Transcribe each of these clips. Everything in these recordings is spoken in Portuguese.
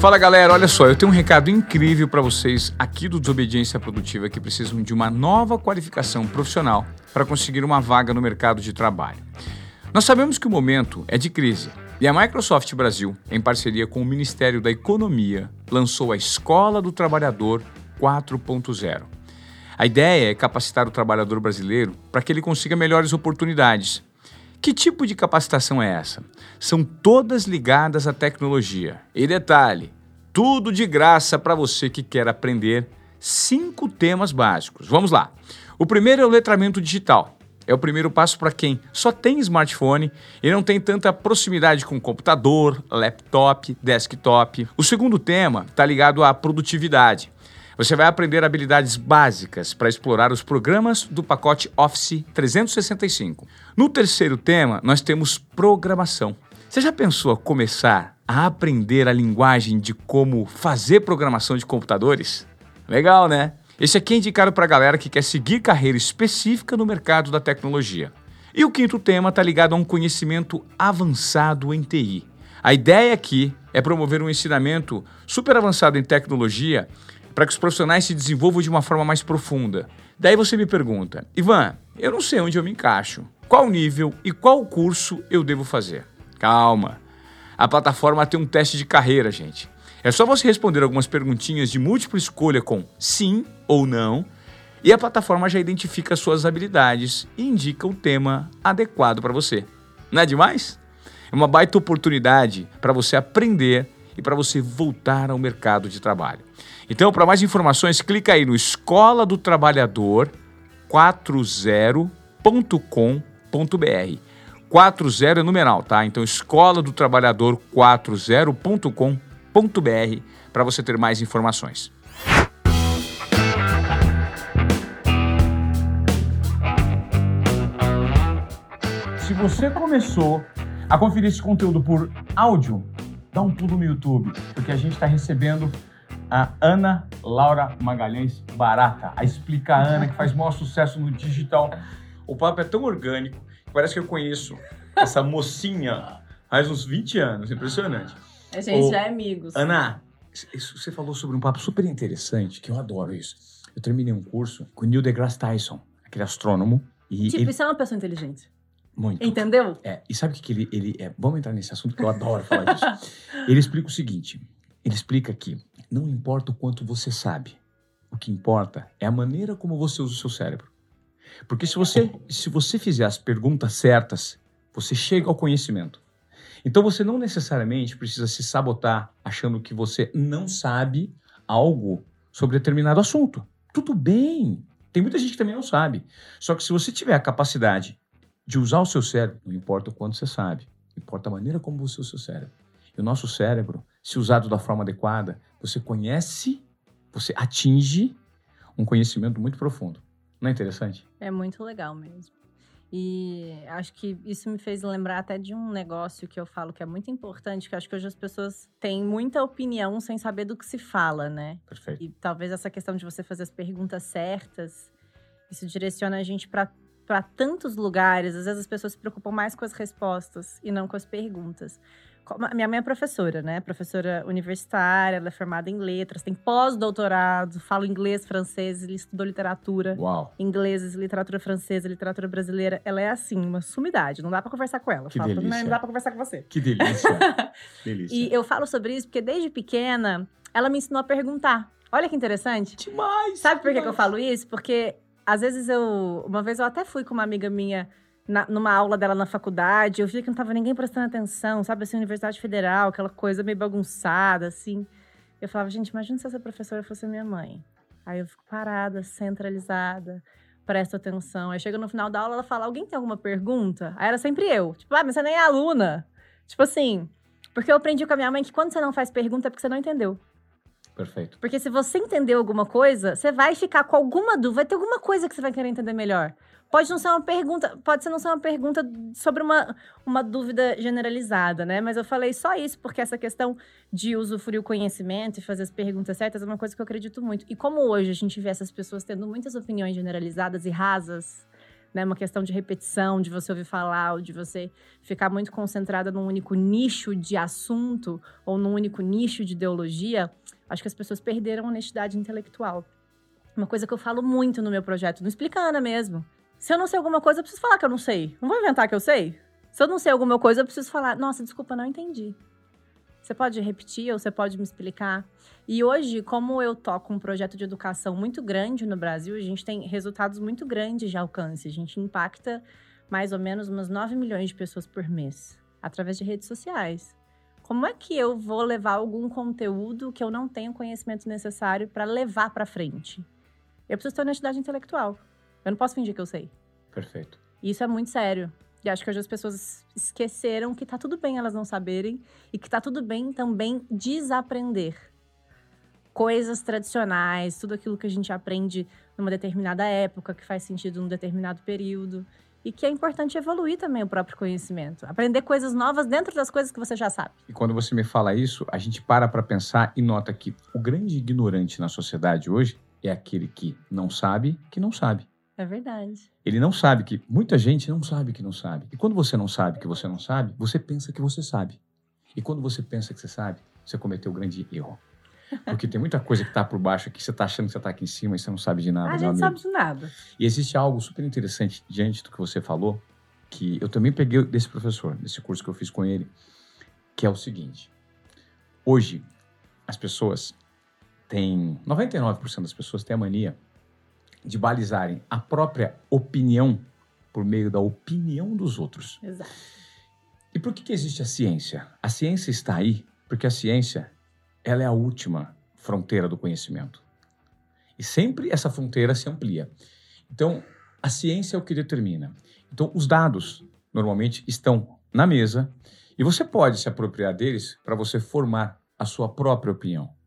Fala galera, olha só, eu tenho um recado incrível para vocês aqui do Desobediência Produtiva que precisam de uma nova qualificação profissional para conseguir uma vaga no mercado de trabalho. Nós sabemos que o momento é de crise e a Microsoft Brasil, em parceria com o Ministério da Economia, lançou a Escola do Trabalhador 4.0. A ideia é capacitar o trabalhador brasileiro para que ele consiga melhores oportunidades que tipo de capacitação é essa? São todas ligadas à tecnologia. E detalhe, tudo de graça para você que quer aprender cinco temas básicos. Vamos lá. O primeiro é o letramento digital. É o primeiro passo para quem só tem smartphone e não tem tanta proximidade com computador, laptop, desktop. O segundo tema está ligado à produtividade. Você vai aprender habilidades básicas para explorar os programas do pacote Office 365. No terceiro tema, nós temos programação. Você já pensou começar a aprender a linguagem de como fazer programação de computadores? Legal, né? Esse aqui é indicado para a galera que quer seguir carreira específica no mercado da tecnologia. E o quinto tema está ligado a um conhecimento avançado em TI. A ideia aqui é promover um ensinamento super avançado em tecnologia para que os profissionais se desenvolvam de uma forma mais profunda. Daí você me pergunta, Ivan, eu não sei onde eu me encaixo. Qual nível e qual curso eu devo fazer? Calma. A plataforma tem um teste de carreira, gente. É só você responder algumas perguntinhas de múltipla escolha com sim ou não, e a plataforma já identifica suas habilidades e indica o tema adequado para você. Não é demais? É uma baita oportunidade para você aprender e para você voltar ao mercado de trabalho. Então, para mais informações, clica aí no escola do trabalhador 40.com.br. 40 é numeral, tá? Então, escola do trabalhador 40.com.br para você ter mais informações. Se você começou a conferir esse conteúdo por áudio, dá um pulo no YouTube, porque a gente está recebendo a Ana Laura Magalhães Barata, a Explica Ana, que faz maior sucesso no digital. O papo é tão orgânico parece que eu conheço essa mocinha faz uns 20 anos, impressionante. A gente já é amigos. Ana, você falou sobre um papo super interessante, que eu adoro isso. Eu terminei um curso com o Neil deGrasse Tyson, aquele astrônomo. E tipo, ele... isso é uma pessoa inteligente. Muito. Entendeu? É, e sabe o que, que ele, ele é? Vamos entrar nesse assunto que eu adoro falar disso. ele explica o seguinte: ele explica que não importa o quanto você sabe, o que importa é a maneira como você usa o seu cérebro. Porque se você, se você fizer as perguntas certas, você chega ao conhecimento. Então você não necessariamente precisa se sabotar achando que você não sabe algo sobre determinado assunto. Tudo bem. Tem muita gente que também não sabe. Só que se você tiver a capacidade de usar o seu cérebro, não importa o quanto você sabe, importa a maneira como você usa o seu cérebro. E o nosso cérebro, se usado da forma adequada, você conhece, você atinge um conhecimento muito profundo. Não é interessante? É muito legal mesmo. E acho que isso me fez lembrar até de um negócio que eu falo que é muito importante, que acho que hoje as pessoas têm muita opinião sem saber do que se fala, né? Perfeito. E talvez essa questão de você fazer as perguntas certas, isso direciona a gente para para tantos lugares. Às vezes as pessoas se preocupam mais com as respostas e não com as perguntas. Minha mãe é professora, né? Professora universitária, ela é formada em letras, tem pós-doutorado, fala inglês, francês, estudou literatura. Uau. Inglês, literatura francesa, literatura brasileira. Ela é assim, uma sumidade. Não dá para conversar com ela. Que Fala, delícia. Não dá para conversar com você. Que delícia. delícia. E eu falo sobre isso porque desde pequena ela me ensinou a perguntar. Olha que interessante. Demais. Sabe por demais. que eu falo isso? Porque às vezes eu. Uma vez eu até fui com uma amiga minha na, numa aula dela na faculdade, eu vi que não tava ninguém prestando atenção, sabe? Assim, Universidade Federal, aquela coisa meio bagunçada, assim. Eu falava, gente, imagina se essa professora fosse minha mãe. Aí eu fico parada, centralizada, presto atenção. Aí chega no final da aula, ela fala: Alguém tem alguma pergunta? Aí era sempre eu. Tipo, ah, mas você nem é aluna. Tipo assim. Porque eu aprendi com a minha mãe que quando você não faz pergunta é porque você não entendeu. Perfeito. Porque se você entendeu alguma coisa, você vai ficar com alguma dúvida, vai ter alguma coisa que você vai querer entender melhor. Pode não ser uma pergunta, pode ser não ser uma pergunta sobre uma, uma dúvida generalizada, né? Mas eu falei só isso porque essa questão de usufruir o conhecimento e fazer as perguntas certas é uma coisa que eu acredito muito. E como hoje a gente vê essas pessoas tendo muitas opiniões generalizadas e rasas, né? Uma questão de repetição, de você ouvir falar, ou de você ficar muito concentrada num único nicho de assunto ou num único nicho de ideologia, acho que as pessoas perderam a honestidade intelectual. Uma coisa que eu falo muito no meu projeto, não explicando mesmo. Se eu não sei alguma coisa, eu preciso falar que eu não sei. Não vou inventar que eu sei. Se eu não sei alguma coisa, eu preciso falar, nossa, desculpa, não entendi. Você pode repetir ou você pode me explicar? E hoje, como eu toco um projeto de educação muito grande no Brasil, a gente tem resultados muito grandes de alcance. A gente impacta mais ou menos umas 9 milhões de pessoas por mês, através de redes sociais. Como é que eu vou levar algum conteúdo que eu não tenho conhecimento necessário para levar para frente? Eu preciso ter honestidade intelectual. Eu não posso fingir que eu sei. Perfeito. Isso é muito sério. E acho que hoje as pessoas esqueceram que tá tudo bem elas não saberem e que tá tudo bem também desaprender coisas tradicionais, tudo aquilo que a gente aprende numa determinada época, que faz sentido num determinado período. E que é importante evoluir também o próprio conhecimento. Aprender coisas novas dentro das coisas que você já sabe. E quando você me fala isso, a gente para para pensar e nota que o grande ignorante na sociedade hoje é aquele que não sabe que não sabe. É verdade. Ele não sabe que. Muita gente não sabe que não sabe. E quando você não sabe que você não sabe, você pensa que você sabe. E quando você pensa que você sabe, você cometeu o um grande erro. Porque tem muita coisa que está por baixo aqui, você está achando que você está aqui em cima e você não sabe de nada. A gente amigo. sabe de nada. E existe algo super interessante diante do que você falou, que eu também peguei desse professor, desse curso que eu fiz com ele, que é o seguinte. Hoje, as pessoas têm. 99% das pessoas têm a mania de balizarem a própria opinião por meio da opinião dos outros. Exato. E por que, que existe a ciência? A ciência está aí porque a ciência ela é a última fronteira do conhecimento. E sempre essa fronteira se amplia. Então, a ciência é o que determina. Então, os dados normalmente estão na mesa e você pode se apropriar deles para você formar a sua própria opinião.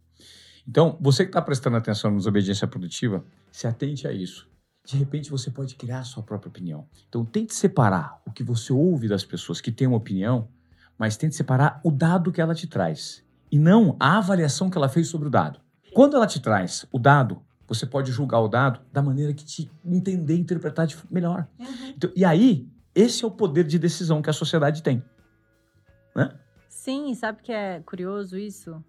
Então, você que está prestando atenção na desobediência produtiva, se atente a isso. De repente, você pode criar a sua própria opinião. Então, tente separar o que você ouve das pessoas que têm uma opinião, mas tente separar o dado que ela te traz e não a avaliação que ela fez sobre o dado. Quando ela te traz o dado, você pode julgar o dado da maneira que te entender e interpretar de melhor. Uhum. Então, e aí, esse é o poder de decisão que a sociedade tem. Né? Sim, sabe que é curioso isso?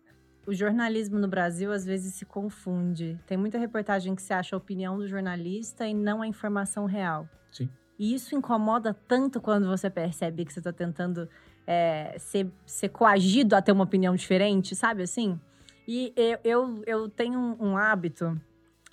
O jornalismo no Brasil às vezes se confunde. Tem muita reportagem que se acha a opinião do jornalista e não a informação real. Sim. E isso incomoda tanto quando você percebe que você está tentando é, ser, ser coagido a ter uma opinião diferente, sabe assim? E eu, eu, eu tenho um, um hábito.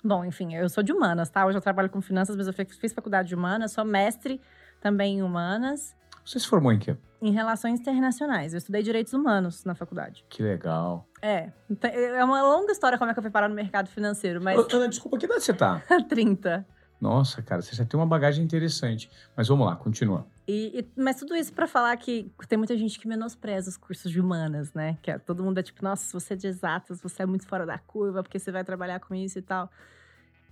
Bom, enfim, eu sou de humanas, tá? Hoje eu trabalho com finanças, mas eu fiz faculdade de humanas, sou mestre também em humanas. Você se formou em quê? Em relações internacionais. Eu estudei direitos humanos na faculdade. Que legal. É. É uma longa história como é que eu fui parar no mercado financeiro, mas. Ana, desculpa, que idade você tá? 30. Nossa, cara, você já tem uma bagagem interessante. Mas vamos lá, continua. E, e, mas tudo isso para falar que tem muita gente que menospreza os cursos de humanas, né? Que é, todo mundo é tipo, nossa, se você é de exatas, você é muito fora da curva, porque você vai trabalhar com isso e tal.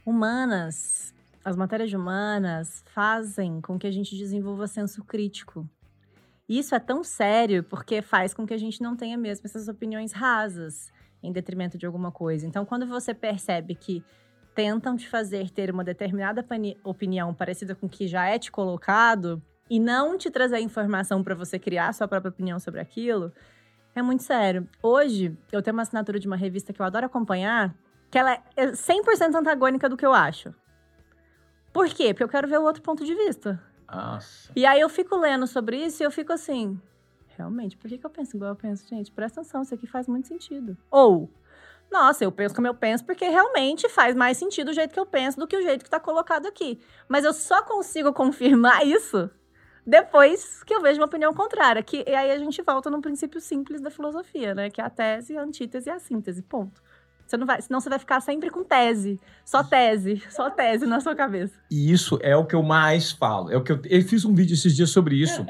Humanas, as matérias humanas fazem com que a gente desenvolva senso crítico. Isso é tão sério porque faz com que a gente não tenha mesmo essas opiniões rasas em detrimento de alguma coisa. Então, quando você percebe que tentam te fazer ter uma determinada opinião parecida com o que já é te colocado e não te trazer informação para você criar sua própria opinião sobre aquilo, é muito sério. Hoje, eu tenho uma assinatura de uma revista que eu adoro acompanhar, que ela é 100% antagônica do que eu acho. Por quê? Porque eu quero ver o outro ponto de vista. Nossa. E aí eu fico lendo sobre isso e eu fico assim, realmente, por que, que eu penso igual eu penso? Gente, presta atenção, isso aqui faz muito sentido. Ou, nossa, eu penso como eu penso porque realmente faz mais sentido o jeito que eu penso do que o jeito que tá colocado aqui. Mas eu só consigo confirmar isso depois que eu vejo uma opinião contrária. Que, e aí a gente volta num princípio simples da filosofia, né? Que é a tese, a antítese e a síntese, ponto. Você não vai, senão você vai ficar sempre com tese. Só tese, só tese na sua cabeça. E isso é o que eu mais falo. É o que eu, eu fiz um vídeo esses dias sobre isso.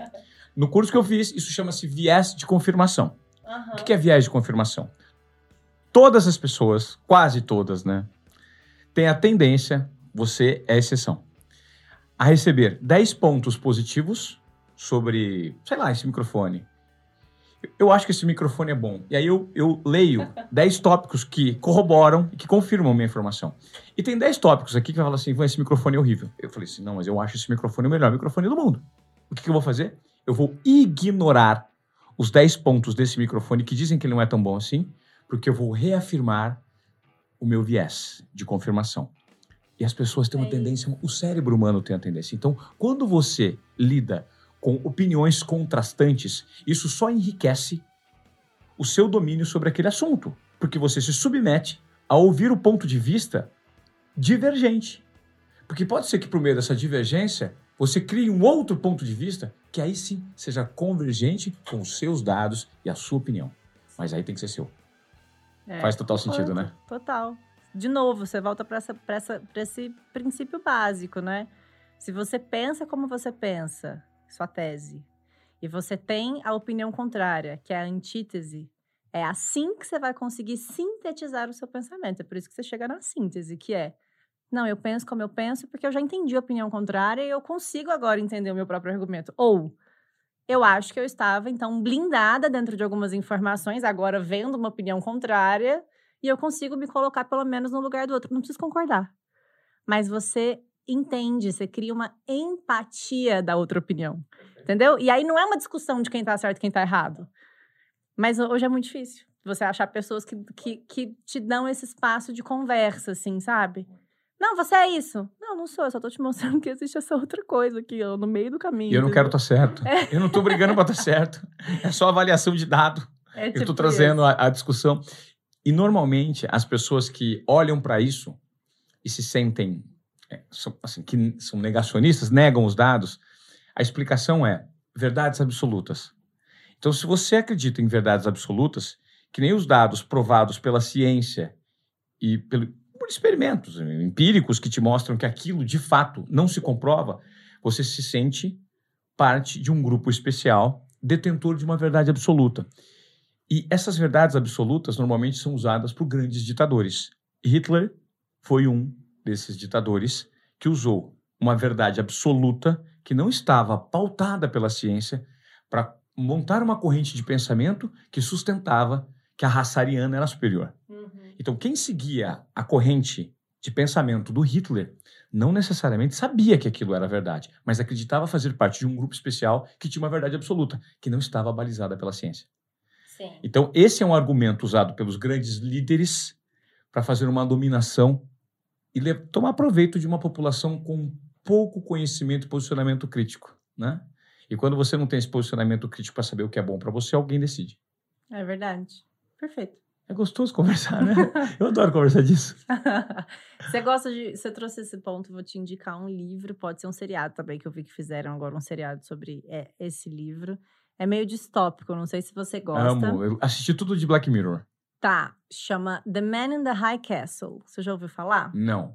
No curso que eu fiz, isso chama-se viés de confirmação. Uhum. O que é viés de confirmação? Todas as pessoas, quase todas, né, têm a tendência, você é exceção, a receber 10 pontos positivos sobre, sei lá, esse microfone. Eu acho que esse microfone é bom. E aí eu, eu leio 10 tópicos que corroboram e que confirmam a minha informação. E tem 10 tópicos aqui que falam assim, esse microfone é horrível. Eu falei assim, não, mas eu acho esse microfone o melhor microfone do mundo. O que, que eu vou fazer? Eu vou ignorar os 10 pontos desse microfone que dizem que ele não é tão bom assim, porque eu vou reafirmar o meu viés de confirmação. E as pessoas têm uma tendência, o cérebro humano tem a tendência. Então, quando você lida com opiniões contrastantes, isso só enriquece o seu domínio sobre aquele assunto, porque você se submete a ouvir o ponto de vista divergente. Porque pode ser que por meio dessa divergência você crie um outro ponto de vista que aí sim seja convergente com os seus dados e a sua opinião. Mas aí tem que ser seu. É, Faz total sentido, né? Total. De novo, você volta para esse princípio básico, né? Se você pensa como você pensa, sua tese, e você tem a opinião contrária, que é a antítese, é assim que você vai conseguir sintetizar o seu pensamento. É por isso que você chega na síntese, que é não, eu penso como eu penso porque eu já entendi a opinião contrária e eu consigo agora entender o meu próprio argumento. Ou eu acho que eu estava, então, blindada dentro de algumas informações, agora vendo uma opinião contrária, e eu consigo me colocar pelo menos no lugar do outro. Não preciso concordar. Mas você entende, você cria uma empatia da outra opinião. Entendeu? E aí não é uma discussão de quem tá certo e quem tá errado. Mas hoje é muito difícil você achar pessoas que, que, que te dão esse espaço de conversa, assim, sabe? Não, você é isso. Não, não sou. Eu só tô te mostrando que existe essa outra coisa aqui, ó, no meio do caminho. E eu não quero estar tá certo. É. Eu não tô brigando pra estar tá certo. É só avaliação de dado. É tipo eu tô tipo trazendo a, a, discussão. E normalmente as pessoas que olham para isso e se sentem são, assim, que são negacionistas, negam os dados, a explicação é verdades absolutas. Então, se você acredita em verdades absolutas, que nem os dados provados pela ciência e pelo, por experimentos empíricos que te mostram que aquilo de fato não se comprova, você se sente parte de um grupo especial, detentor de uma verdade absoluta. E essas verdades absolutas normalmente são usadas por grandes ditadores. Hitler foi um desses ditadores que usou uma verdade absoluta que não estava pautada pela ciência para montar uma corrente de pensamento que sustentava que a raça ariana era superior. Uhum. Então, quem seguia a corrente de pensamento do Hitler não necessariamente sabia que aquilo era verdade, mas acreditava fazer parte de um grupo especial que tinha uma verdade absoluta, que não estava balizada pela ciência. Sim. Então, esse é um argumento usado pelos grandes líderes para fazer uma dominação e tomar proveito de uma população com pouco conhecimento e posicionamento crítico, né? E quando você não tem esse posicionamento crítico para saber o que é bom para você, alguém decide. É verdade. Perfeito. É gostoso conversar, né? Eu adoro conversar disso. você gosta de. Você trouxe esse ponto, vou te indicar um livro, pode ser um seriado também, que eu vi que fizeram agora um seriado sobre é, esse livro. É meio distópico, não sei se você gosta. Amo, eu assisti tudo de Black Mirror. Tá, chama The Man in the High Castle. Você já ouviu falar? Não.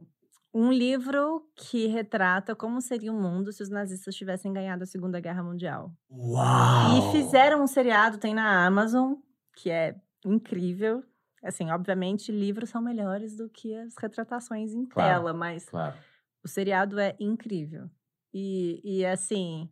Um livro que retrata como seria o mundo se os nazistas tivessem ganhado a Segunda Guerra Mundial. Uau! E fizeram um seriado, tem na Amazon, que é incrível. Assim, obviamente, livros são melhores do que as retratações em claro, tela, mas claro. o seriado é incrível. E, e assim,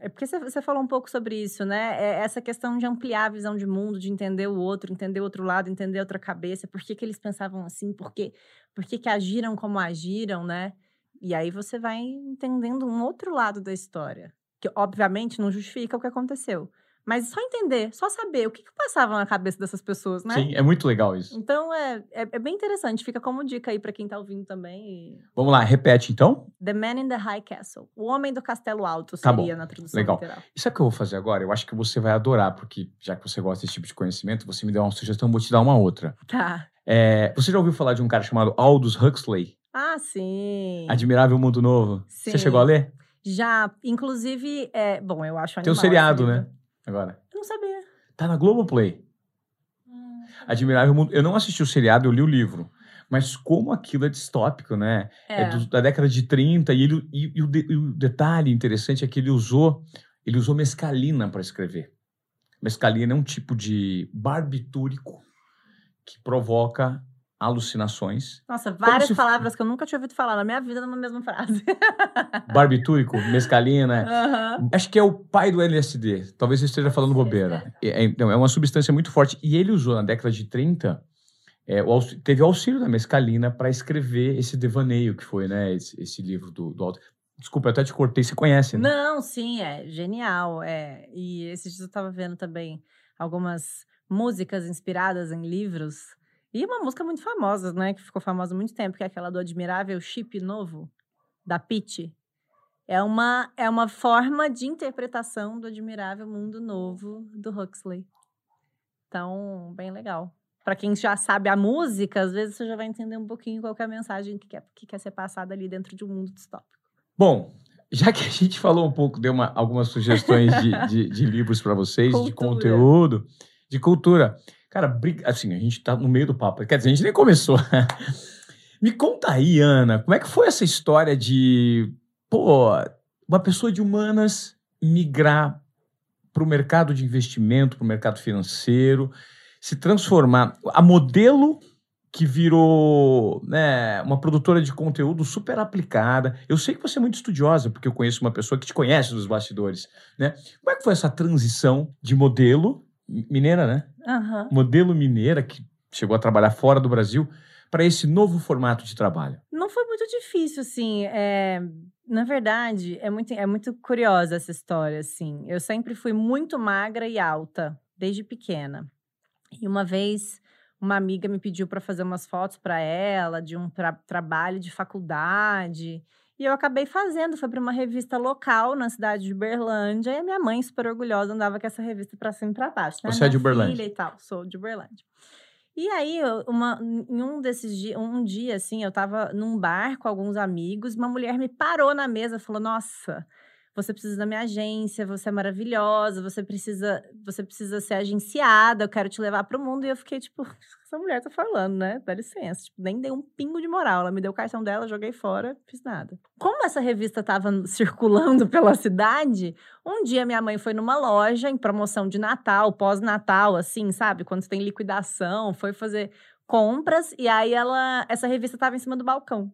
é porque você falou um pouco sobre isso, né? É essa questão de ampliar a visão de mundo, de entender o outro, entender o outro lado, entender outra cabeça, por que, que eles pensavam assim, por que, por que, que agiram como agiram, né? E aí você vai entendendo um outro lado da história, que obviamente não justifica o que aconteceu. Mas só entender, só saber o que, que passava na cabeça dessas pessoas, né? Sim, é muito legal isso. Então é, é, é bem interessante, fica como dica aí para quem tá ouvindo também. E... Vamos lá, repete então. The Man in the High Castle. O Homem do Castelo Alto seria tá na tradução legal. literal. E sabe o que eu vou fazer agora? Eu acho que você vai adorar, porque já que você gosta desse tipo de conhecimento, você me deu uma sugestão, eu vou te dar uma outra. Tá. É, você já ouviu falar de um cara chamado Aldous Huxley? Ah, sim. Admirável Mundo Novo. Sim. Você chegou a ler? Já, inclusive, é, bom, eu acho animal. Tem um seriado, né? Agora. Eu não sabia. Tá na Globoplay. Hum. Admirável Mundo. Eu não assisti o seriado, eu li o livro. Mas como aquilo é distópico, né? É, é do, da década de 30 e, ele, e, e, o de, e, o detalhe interessante é que ele usou ele usou mescalina para escrever. Mescalina é um tipo de barbitúrico que provoca alucinações. Nossa, várias se- palavras que eu nunca tinha ouvido falar na minha vida numa mesma frase. Barbitúrico, mescalina. Aham. Acho que é o pai do LSD. Talvez eu esteja falando bobeira. É, é- não, é uma substância muito forte. E ele usou na década de 30. é, o aux- teve o auxílio da mescalina para escrever esse devaneio que foi, né? Esse, esse livro do, do Alto. Desculpa, eu até te cortei. Você conhece, né? Não, sim, é genial. É. E esses dias eu tava vendo também algumas músicas inspiradas em livros. E uma música muito famosa, né? Que ficou famosa há muito tempo, que é aquela do Admirável Chip Novo, da Pitty. É uma, é uma forma de interpretação do Admirável Mundo Novo do Huxley. Então, bem legal. Para quem já sabe a música, às vezes você já vai entender um pouquinho qual é a mensagem que quer, que quer ser passada ali dentro de um mundo distópico. Bom, já que a gente falou um pouco, deu uma- algumas sugestões de, de- de livros para vocês, de Cultura. conteúdo, de cultura. Cara, bri- assim, a gente tá no meio do papo. Quer dizer, a gente nem começou. Me conta aí, Ana, como é que foi essa história de, pô, uma pessoa de humanas migrar para o mercado de investimento, para o mercado financeiro, se transformar. A modelo que virou né, uma produtora de conteúdo super aplicada. Eu sei que você é muito estudiosa, porque eu conheço uma pessoa que te conhece dos bastidores. Né? Como é que foi essa transição de modelo mineira, né? Aham. Modelo mineira, que chegou a trabalhar fora do Brasil, para esse novo formato de trabalho? Não foi muito difícil, assim. é, Na verdade, é muito, é muito curiosa essa história, assim. Eu sempre fui muito magra e alta, desde pequena. E uma vez, uma amiga me pediu para fazer umas fotos para ela, de um tra- trabalho de faculdade. E eu acabei fazendo, foi para uma revista local na cidade de Uberlândia. E a minha mãe, super orgulhosa, andava com essa revista para cima e para baixo. né? Você é de Minha Uberlândia? filha E tal, sou de Uberlândia. E aí, uma, em um desses dias, um dia, assim, eu tava num bar com alguns amigos, uma mulher me parou na mesa e falou: Nossa, você precisa da minha agência, você é maravilhosa, você precisa, você precisa ser agenciada, eu quero te levar pro mundo. E eu fiquei, tipo, "O essa mulher tá falando, né? Dá licença. Tipo, nem dei um pingo de moral. Ela me deu o cartão dela, joguei fora, fiz nada. Como essa revista tava circulando pela cidade, um dia minha mãe foi numa loja em promoção de Natal, pós-Natal, assim, sabe? Quando tem liquidação, foi fazer compras e aí ela, essa revista tava em cima do balcão.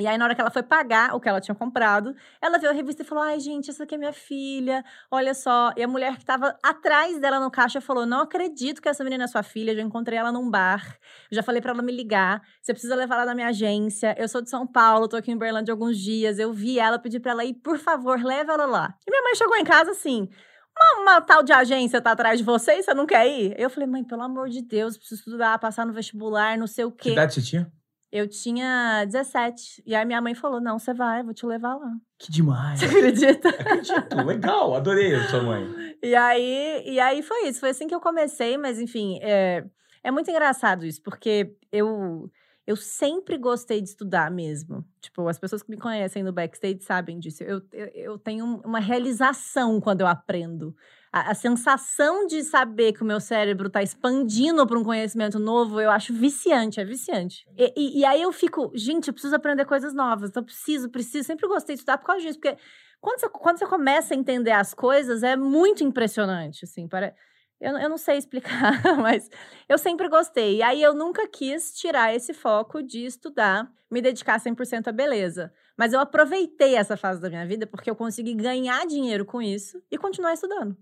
E aí, na hora que ela foi pagar o que ela tinha comprado, ela viu a revista e falou: Ai, gente, essa aqui é minha filha, olha só. E a mulher que tava atrás dela no caixa falou: Não acredito que essa menina é sua filha, já encontrei ela num bar. Já falei pra ela me ligar. Você precisa levar ela na minha agência. Eu sou de São Paulo, tô aqui em Berlândia há alguns dias. Eu vi ela, pedi pra ela ir, por favor, leva ela lá. E minha mãe chegou em casa assim. Uma, uma tal de agência tá atrás de você e você não quer ir? Eu falei, mãe, pelo amor de Deus, preciso estudar, passar no vestibular, não sei o Que quê. idade você tinha? Eu tinha 17. E aí minha mãe falou: não, você vai, eu vou te levar lá. Que demais. Você acredita? Acredito. Legal, adorei a sua mãe. E aí, e aí foi isso. Foi assim que eu comecei, mas enfim, é, é muito engraçado isso, porque eu, eu sempre gostei de estudar mesmo. Tipo, as pessoas que me conhecem no backstage sabem disso. Eu, eu, eu tenho uma realização quando eu aprendo. A, a sensação de saber que o meu cérebro está expandindo para um conhecimento novo, eu acho viciante, é viciante. E, e- e aí eu fico, gente, eu preciso aprender coisas novas. Eu preciso, preciso. Sempre gostei de estudar por causa disso, porque quando você, quando você começa a entender as coisas, é muito impressionante, assim, para... Eu, eu não sei explicar, mas eu sempre gostei. E aí eu nunca quis tirar esse foco de estudar, me dedicar 100% à beleza. Mas eu aproveitei essa fase da minha vida porque eu consegui ganhar dinheiro com isso e continuar estudando.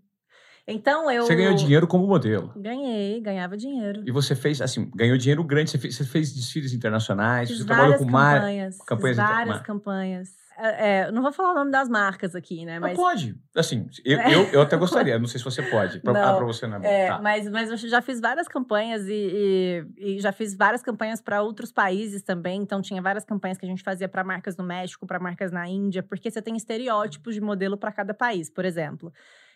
Então eu... Você ganhou dinheiro como modelo. Ganhei, ganhava dinheiro. E você fez, assim, ganhou dinheiro grande. Você fez, você fez desfiles internacionais, Fiz você trabalhou com mar... campanhas, fiz campanhas inter- várias mar- campanhas. É, é, não vou falar o nome das marcas aqui, né? Mas Mas pode. Assim, eu, É. eu, eu até gostaria. Não sei se você pode. Pra, ah, Não. pra você não. É, tá. mas, mas eu já fiz várias campanhas e, e- e já fiz várias campanhas para outros países também. Então, tinha várias campanhas que a gente fazia para marcas no México, para marcas na Índia, porque você tem estereótipos de modelo para cada país. Por exemplo,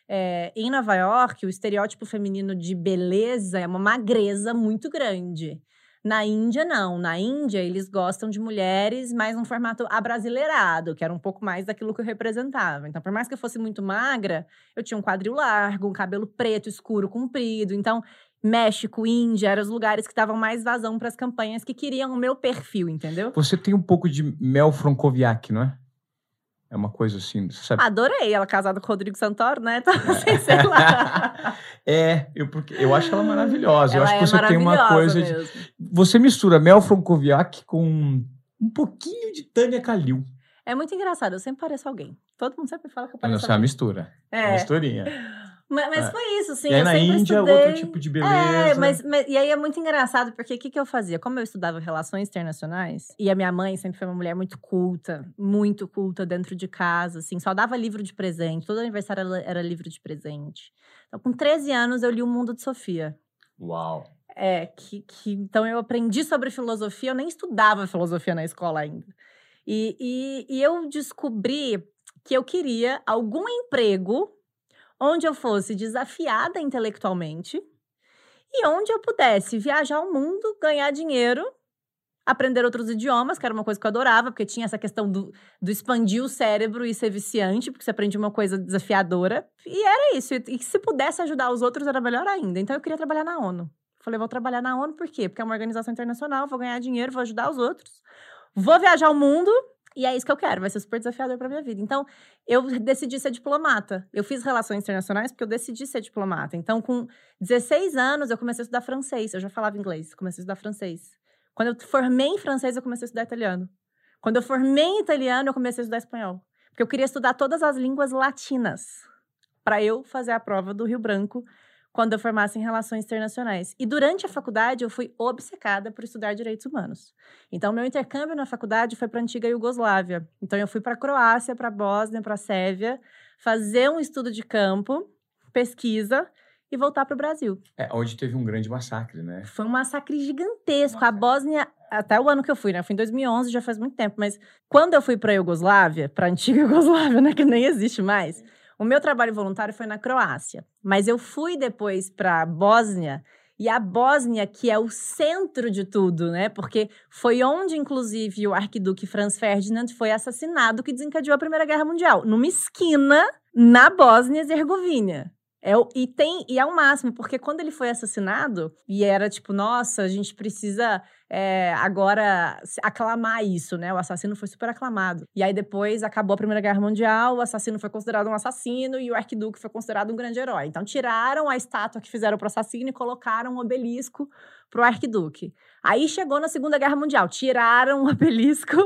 é, em Nova York, o estereótipo feminino de beleza é uma magreza muito grande. Na Índia, não. Na Índia, eles gostam de mulheres mais num formato abrasileirado, que era um pouco mais daquilo que eu representava. Então, por mais que eu fosse muito magra, eu tinha um quadril largo, um cabelo preto, escuro, comprido. Então, México, Índia, eram os lugares que davam mais vazão para as campanhas que queriam o meu perfil, entendeu? Você tem um pouco de Mel Francoviac, não é? É uma coisa assim, sabe? Adorei ela casada com o Rodrigo Santoro, né? Então, assim, sei lá. é, eu, porque, eu acho ela maravilhosa. Ela eu acho é que você tem uma coisa. De, mesmo. você mistura Mel Francoviac com um pouquinho de Tânia Calil. É muito engraçado, eu sempre pareço alguém. Todo mundo sempre fala que eu pareço Não, é uma mistura. É. Misturinha. Mas, mas É. foi isso, assim. e aí eu na Índia, estudei... outro tipo de beleza. É, mas, mas- e aí é muito engraçado, porque o que, que eu fazia? Como eu estudava relações internacionais, e a minha mãe sempre foi uma mulher muito culta, muito culta dentro de casa, assim, só dava livro de presente, todo aniversário era, era livro de presente. Então, com 13 anos, eu li O Mundo de Sofia. Uau. É, que, que então eu aprendi sobre filosofia, eu nem estudava filosofia na escola ainda. E, e, e eu descobri que eu queria algum emprego onde eu fosse desafiada intelectualmente e onde eu pudesse viajar o mundo, ganhar dinheiro, aprender outros idiomas, que era uma coisa que eu adorava, porque tinha essa questão do, do expandir o cérebro e ser viciante, porque você aprende uma coisa desafiadora. E era isso. E, e se pudesse ajudar os outros, era melhor ainda. Então eu queria trabalhar na ONU. Falei, vou trabalhar na ONU por quê? Porque é uma organização internacional, vou ganhar dinheiro, vou ajudar os outros, vou viajar o mundo. E é isso que eu quero, vai ser super desafiador pra minha vida. Então, eu decidi ser diplomata. Eu fiz relações internacionais porque eu decidi ser diplomata. Então, com 16 anos, eu comecei a estudar francês. Eu já falava inglês, comecei a estudar francês. Quando eu formei em francês, eu comecei a estudar italiano. Quando eu formei em italiano, eu comecei a estudar espanhol. Porque eu queria estudar todas as línguas latinas para eu fazer a prova do Rio Branco quando eu formasse em relações internacionais. E durante a faculdade, eu fui obcecada por estudar direitos humanos. Então, meu intercâmbio na faculdade foi para a antiga Iugoslávia. Então, eu fui para a Croácia, para a Bósnia, para a Sérvia, fazer um estudo de campo, pesquisa e voltar para o Brasil. É, onde teve um grande massacre, né? Foi um massacre gigantesco. A Bósnia, até o ano que eu fui, né? Eu fui em 2011, já faz muito tempo. Mas quando eu fui para a Iugoslávia, para a antiga Iugoslávia, né? Que nem existe mais. O meu trabalho voluntário foi na Croácia. Mas eu fui depois para a Bósnia. E a Bósnia, que é o centro de tudo, né? Porque foi onde, inclusive, o arquiduque Franz Ferdinand foi assassinado, que desencadeou a Primeira Guerra Mundial. Numa esquina, na Bósnia e Herzegovina. É, o- e tem e é o máximo, porque quando ele foi assassinado, e era tipo, nossa, a gente precisa é, agora aclamar isso, né? O assassino foi super aclamado. E aí depois acabou a Primeira Guerra Mundial, o assassino foi considerado um assassino e o arquiduque foi considerado um grande herói. Então tiraram a estátua que fizeram pro assassino e colocaram um obelisco pro arquiduque. Aí chegou na Segunda Guerra Mundial, tiraram o obelisco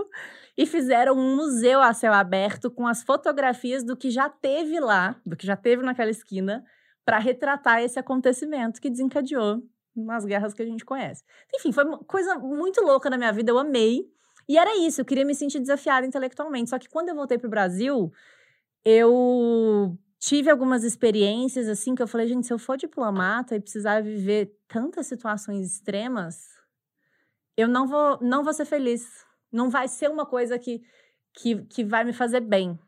e fizeram um museu a céu aberto com as fotografias do que já teve lá, do que já teve naquela esquina, para retratar esse acontecimento que desencadeou nas guerras que a gente conhece. Enfim, foi uma coisa muito louca na minha vida, eu amei. E era isso, eu queria me sentir desafiada intelectualmente. Só que quando eu voltei pro Brasil, eu tive algumas experiências assim que eu falei, gente, se eu for diplomata e precisar viver tantas situações extremas, eu não vou, não vou ser feliz. Não vai ser uma coisa que, que, que vai me fazer bem.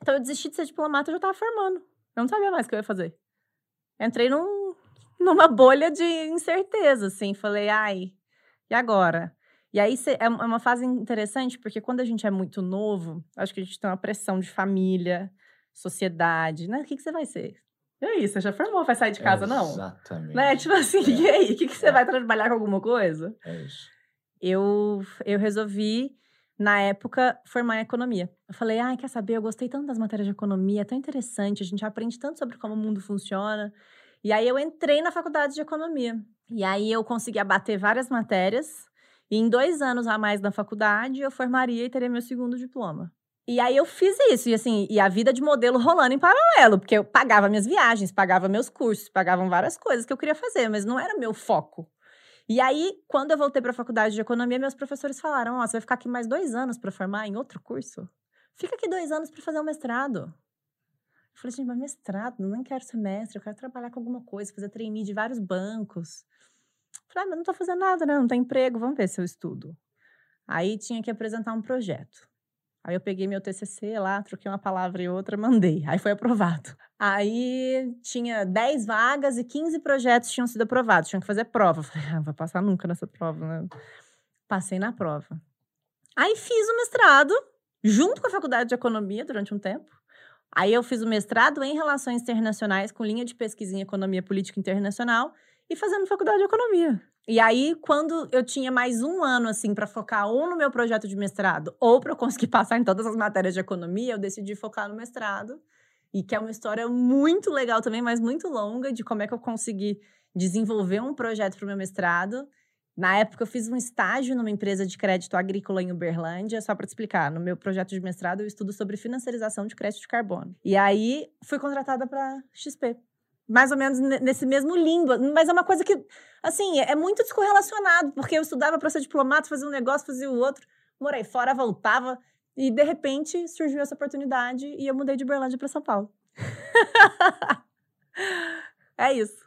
Então eu desisti de ser diplomata, eu já estava formando. Eu não sabia mais o que eu ia fazer. Entrei num, numa bolha de incerteza, assim. Falei, ai, e agora? E aí cê- é uma fase interessante, porque quando a gente é muito novo, acho que a gente tem uma pressão de família, sociedade, né? O que, que você vai ser? E aí, você já formou, vai sair de casa, não? Exatamente. Né? Tipo assim, É. e aí? O que, que você É. vai trabalhar com alguma coisa? É isso. Eu, eu resolvi, na época, formar economia. Eu falei, ai, quer saber? Eu gostei tanto das matérias de economia, é tão interessante, a gente aprende tanto sobre como o mundo funciona. E aí eu entrei na faculdade de economia. E aí eu consegui abater várias matérias. E em dois anos a mais na faculdade, eu formaria e teria meu segundo diploma. E aí eu fiz isso, e assim, e a vida de modelo rolando em paralelo, porque eu pagava minhas viagens, pagava meus cursos, pagavam várias coisas que eu queria fazer, mas não era meu foco. E aí, quando eu voltei para a faculdade de economia, meus professores falaram: Ó, você vai ficar aqui mais dois anos para formar em outro curso? Fica aqui dois anos para fazer um mestrado. Eu falei, gente, mas mestrado, nem quero ser mestre, eu quero trabalhar com alguma coisa, fazer trainee de vários bancos. Eu Falei, ah, mas não tô fazendo nada, né? Não tem emprego, vamos ver se eu estudo. Aí tinha que apresentar um projeto. Aí eu peguei meu TCC lá, troquei uma palavra e outra, mandei. Aí foi aprovado. Aí tinha 10 vagas e 15 projetos tinham sido aprovados. Tinham que fazer prova. Falei, ah, vou passar nunca nessa prova, né? Passei na prova. Aí fiz o mestrado, junto com a faculdade de economia, durante um tempo. Aí eu fiz o mestrado em Relações Internacionais, com linha de pesquisa em Economia Política Internacional, e fazendo faculdade de Economia. E aí, quando eu tinha mais um ano, assim, para focar ou no meu projeto de mestrado, ou para eu conseguir passar em todas as matérias de economia, eu decidi focar no mestrado. E que é uma história muito legal também, mas muito longa, de como é que eu consegui desenvolver um projeto para o meu mestrado. Na época, eu fiz um estágio numa empresa de crédito agrícola em Uberlândia, só para te explicar. No meu projeto de mestrado, eu estudo sobre financiarização de crédito de carbono. E aí, fui contratada para XP. Mais ou menos nesse mesmo limbo. Mas é uma coisa que, assim, é muito descorrelacionado, porque eu estudava para ser diplomata, fazia um negócio, fazia o outro, morei fora, voltava. E, de repente, surgiu essa oportunidade e eu mudei de Uberlândia para São Paulo. é isso.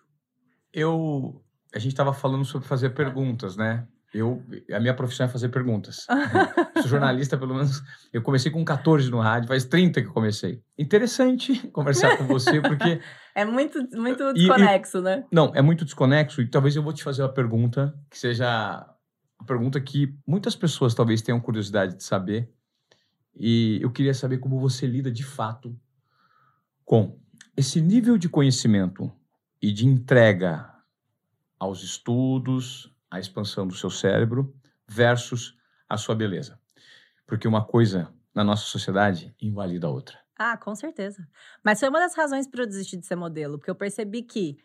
Eu a gente estava falando sobre fazer perguntas, né? Eu, a minha profissão é fazer perguntas. Sou jornalista, pelo menos. Eu comecei com 14 no rádio, faz 30 que eu comecei. Interessante conversar com você, porque. É muito, muito desconexo, e, né? Não, é muito desconexo, e talvez eu vou te fazer uma pergunta que seja uma pergunta que muitas pessoas talvez tenham curiosidade de saber. E eu queria saber como você lida de fato com esse nível de conhecimento e de entrega aos estudos, à expansão do seu cérebro, versus a sua beleza. Porque uma coisa na nossa sociedade invalida a outra. Ah, com certeza. Mas foi uma das razões para eu desistir de ser modelo, porque eu percebi que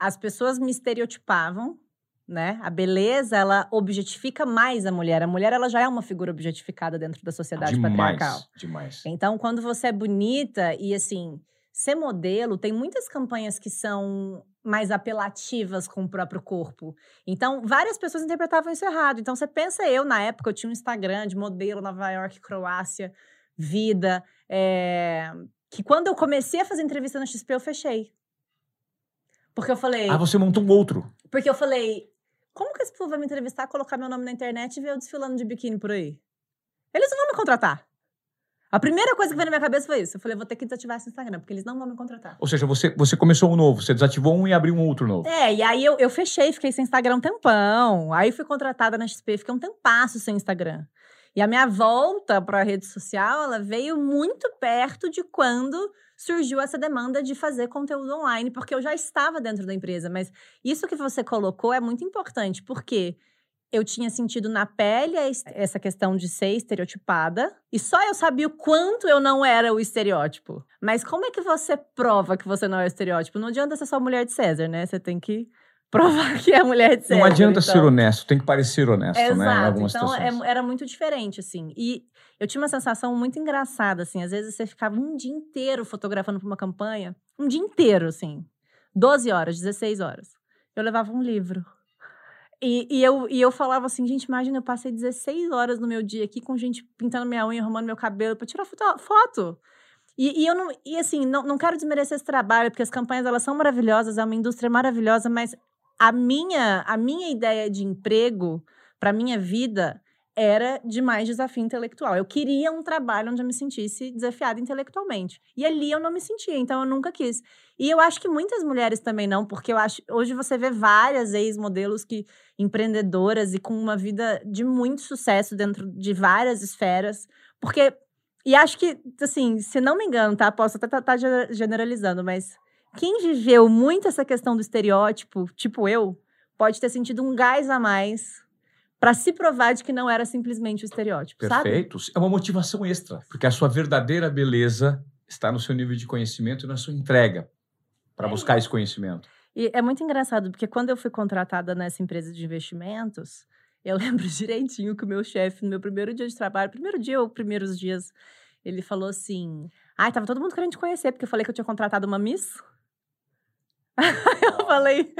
as pessoas me estereotipavam, né? A beleza, ela objetifica mais a mulher. A mulher, ela já é uma figura objetificada dentro da sociedade demais, patriarcal. Demais. Então, quando você é bonita e assim, ser modelo, tem muitas campanhas que são mais apelativas com o próprio corpo. Então, várias pessoas interpretavam isso errado. Então, você pensa eu, na época, eu tinha um Instagram de modelo Nova York, Croácia, vida, é... que quando eu comecei a fazer entrevista na XP, eu fechei. Porque eu falei... Ah, você montou um outro. Porque eu falei, como que esse povo vai me entrevistar, colocar meu nome na internet e ver eu desfilando de biquíni por aí? Eles não vão me contratar. A primeira coisa que veio na minha cabeça foi isso. Eu falei, vou ter que desativar esse Instagram, porque eles não vão me contratar. Ou seja, você, você começou um novo, você desativou um e abriu um outro novo. É, e aí eu, eu fechei, fiquei sem Instagram um tempão. Aí fui contratada na XP, fiquei um tempasso sem Instagram. E a minha volta para a rede social, ela veio muito perto de quando surgiu essa demanda de fazer conteúdo online, porque eu já estava dentro da empresa. Mas isso que você colocou é muito importante, porque eu tinha sentido na pele essa questão de ser estereotipada. E só eu sabia o quanto eu não era o estereótipo. Mas como é que você prova que você não é o estereótipo? Não adianta ser só mulher de César, né? Você tem que provar que é mulher de César. Não adianta então... ser honesto, tem que parecer honesto, Exato. né? Em algumas então é, era muito diferente, assim. E eu tinha uma sensação muito engraçada, assim. Às vezes você ficava um dia inteiro fotografando para uma campanha. Um dia inteiro, assim. 12 horas, 16 horas. Eu levava um livro. E, e, eu, e eu falava assim, gente, imagina, eu passei 16 horas no meu dia aqui com gente pintando minha unha, arrumando meu cabelo para tirar foto. foto. E, e, eu não, e assim, não, não quero desmerecer esse trabalho, porque as campanhas elas são maravilhosas, é uma indústria maravilhosa, mas a minha, a minha ideia de emprego para minha vida era de mais desafio intelectual. Eu queria um trabalho onde eu me sentisse desafiada intelectualmente. E ali eu não me sentia, então eu nunca quis. E eu acho que muitas mulheres também não, porque eu acho hoje você vê várias ex-modelos que empreendedoras e com uma vida de muito sucesso dentro de várias esferas, porque e acho que assim, se não me engano, tá, posso até estar tá, tá generalizando, mas quem viveu muito essa questão do estereótipo, tipo eu, pode ter sentido um gás a mais para se provar de que não era simplesmente o estereótipo, Perfeito. Sabe? É uma motivação extra, porque a sua verdadeira beleza está no seu nível de conhecimento e na sua entrega para é. buscar esse conhecimento. E é muito engraçado, porque quando eu fui contratada nessa empresa de investimentos, eu lembro direitinho que o meu chefe, no meu primeiro dia de trabalho, primeiro dia ou primeiros dias, ele falou assim: Ai, tava todo mundo querendo te conhecer, porque eu falei que eu tinha contratado uma Miss. Aí eu falei.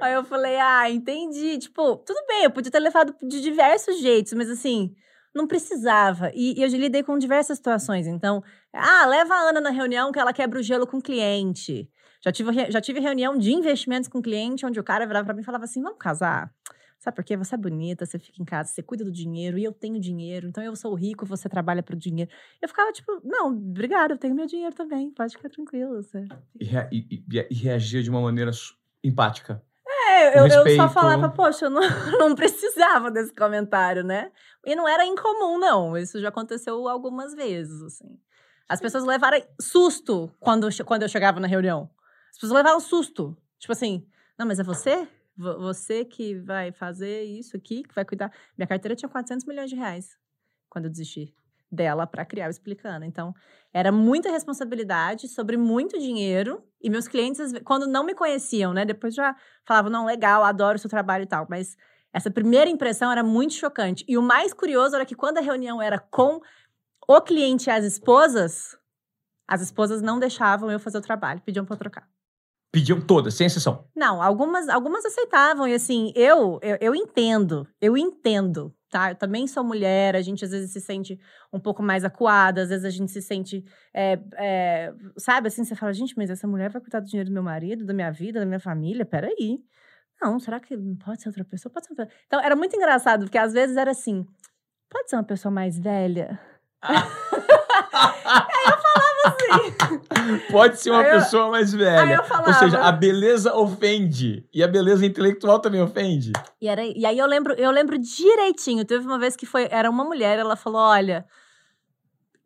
Aí eu falei, ah, entendi. Tipo, tudo bem, eu podia ter levado de diversos jeitos, mas assim, não precisava. E, e eu já lidei com diversas situações. Então, ah, leva a Ana na reunião que ela quebra o gelo com o cliente. Já tive, já tive reunião de investimentos com o cliente, onde o cara virava pra mim e falava assim: vamos casar. Sabe por quê? Você é bonita, você fica em casa, você cuida do dinheiro e eu tenho dinheiro, então eu sou rico, você trabalha para o dinheiro. Eu ficava tipo, não, obrigada, eu tenho meu dinheiro também, pode ficar tranquilo. Você... E, rea e, e reagia de uma maneira empática. É, eu, eu, só falava, poxa, eu não, não precisava desse comentário, né? E não era incomum, não. Isso já aconteceu algumas vezes, assim. As pessoas levaram susto quando, quando eu chegava na reunião. As pessoas levaram susto. Tipo assim, não, mas é você? Você que vai fazer isso aqui, que vai cuidar. Minha carteira tinha 400 milhões de reais quando eu desisti dela para criar o Explicando. Então, era muita responsabilidade sobre muito dinheiro. E meus clientes, quando não me conheciam, né? Depois já falavam, não, legal, adoro o seu trabalho e tal. Mas essa primeira impressão era muito chocante. E o mais curioso era que quando a reunião era com o cliente e as esposas, as esposas não deixavam eu fazer o trabalho, pediam para trocar. Pediam todas, sem exceção? Não, algumas, algumas aceitavam. E assim, eu, eu, eu entendo, eu entendo tá? Eu também sou mulher, a gente às vezes se sente um pouco mais acuada, às vezes a gente se sente, é, é, sabe, assim, você fala, gente, mas essa mulher vai cuidar do dinheiro do meu marido, da minha vida, da minha família, peraí. Não, será que pode ser outra pessoa? Pode ser outra pessoa. Então, era muito engraçado, porque às vezes era assim, pode ser uma pessoa mais velha? Ah. Aí eu assim. Pode ser uma eu, pessoa mais velha. Falava, Ou seja, a beleza ofende. E a beleza intelectual também ofende. E, era, e aí eu lembro, eu lembro direitinho. Teve uma vez que foi, era uma mulher, ela falou: olha,